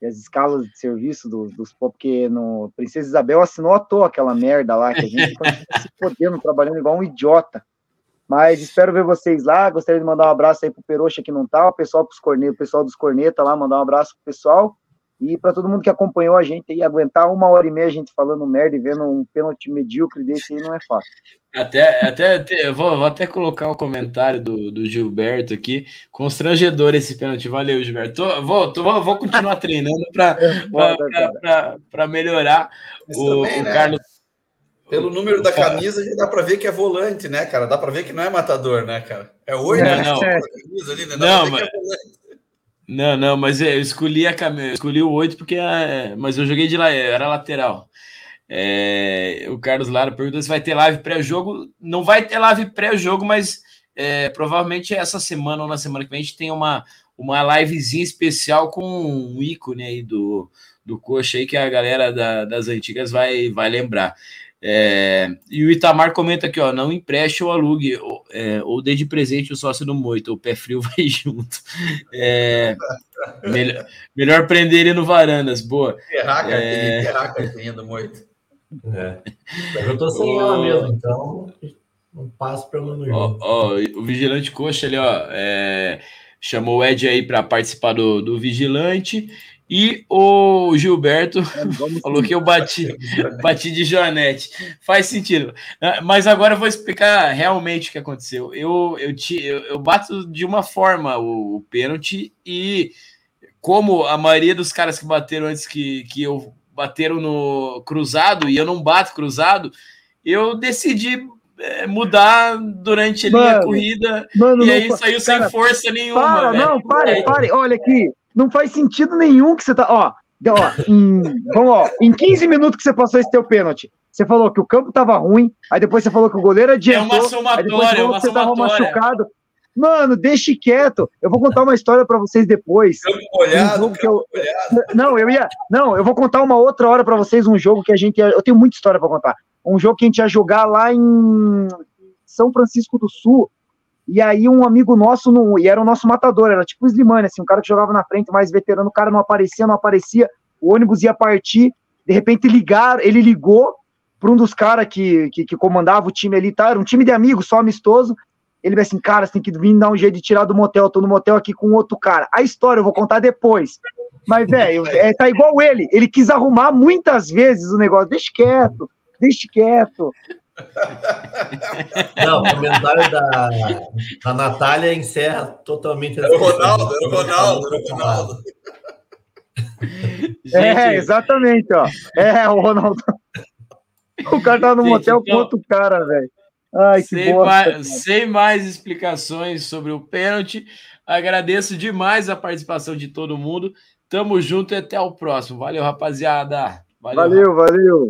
as escalas de serviço dos, dos porque no Princesa Isabel assinou à toa aquela merda lá, que a gente continua se fodendo, trabalhando igual um idiota. Mas espero ver vocês lá. Gostaria de mandar um abraço aí pro Peroxa que não tá, o pessoal pros cornetas, o pessoal dos corneta lá, mandar um abraço pro pessoal. E para todo mundo que acompanhou a gente aí, aguentar uma hora e meia a gente falando merda e vendo um pênalti medíocre desse aí não é fácil. Até, até, vou, vou até colocar o comentário do, do Gilberto aqui. Constrangedor esse pênalti. Valeu, Gilberto. Tô- vou, tô- vou, vou continuar treinando para melhorar. Mas O, também, o né? Carlos Pelo número da camisa, já dá pra ver que é volante, né, cara? Dá pra ver que não é matador, né, cara? É oito, Não, né? não. A camisa ali, né? Dá Não, pra ver que é volante. Não, não, mas é, eu escolhi a cami- eu escolhi o 8 porque é, mas eu joguei de lá, era lateral. É, o Carlos Lara perguntou se vai ter live pré-jogo. Não vai ter live pré-jogo, mas é, provavelmente essa semana ou na semana que vem a gente tem uma, uma livezinha especial com um ícone aí do, do Coxa aí que a galera da- das antigas vai, vai lembrar. É, e o Itamar comenta aqui, ó, não empreste ou alugue, ou, é, ou dê de presente o sócio do Moito, o pé frio vai junto. É, melhor, melhor prender ele no Varandas, boa. Enterrar a carteirinha, É. do Moito. É. Eu tô sem ela mesmo, então não passo pelo no Ó, ó, o Vigilante Coxa ali, ó, é, chamou o Ed aí para participar do, do Vigilante e o Gilberto Vamos falou que eu bati, bati de Joanete. Faz sentido. Ah, Mas agora eu vou explicar realmente o que aconteceu. Eu, eu, ti, eu, eu bato de uma forma o, o pênalti e como a maioria dos caras que bateram antes que, que eu bateram no cruzado e eu não bato cruzado, eu decidi é, mudar durante ali a Mano, corrida Mano, e aí saiu cara, sem força nenhuma. Para, velho. não, pare, pare. Olha aqui, não faz sentido nenhum que você tá. Ó, ó, em, vamos, ó, em 15 minutos que você passou esse teu pênalti, você falou que o campo tava ruim, aí depois você falou que o goleiro adiantou, É uma aí depois somatória, você é falou uma que você tava somatória. machucado. Mano, deixe quieto. Eu vou contar uma história pra vocês depois. Campo molhado, eu-. Não, eu ia. Não, eu vou contar uma outra hora pra vocês um jogo que a gente ia. Eu tenho muita história pra contar. Um jogo que a gente ia jogar lá em São Francisco do Sul. E aí um amigo nosso, não, e era o nosso matador, era tipo o Slimane, assim, um cara que jogava na frente, mais veterano, o cara não aparecia, não aparecia, o ônibus ia partir, de repente ligaram, ele ligou para um dos caras que, que, que comandava o time ali, tá? Era um time de amigos, só amistoso. Ele vai assim, cara, você tem que vir dar um jeito de tirar do motel, tô no motel aqui com outro cara. A história eu vou contar depois. Mas, velho, é, tá igual ele. Ele quis arrumar muitas vezes o negócio. Deixa quieto, deixa quieto. Não, o comentário da, da Natália encerra totalmente Era o Ronaldo, era o Ronaldo, era o Ronaldo. É, exatamente, ó. É, o Ronaldo. O cara tava no Gente, motel com então- outro cara, velho. Ai, que sem, bosta. mais, cara. sem mais explicações sobre o pênalti, agradeço demais a participação de todo mundo. Tamo junto e até o próximo. Valeu, rapaziada. Valeu, valeu.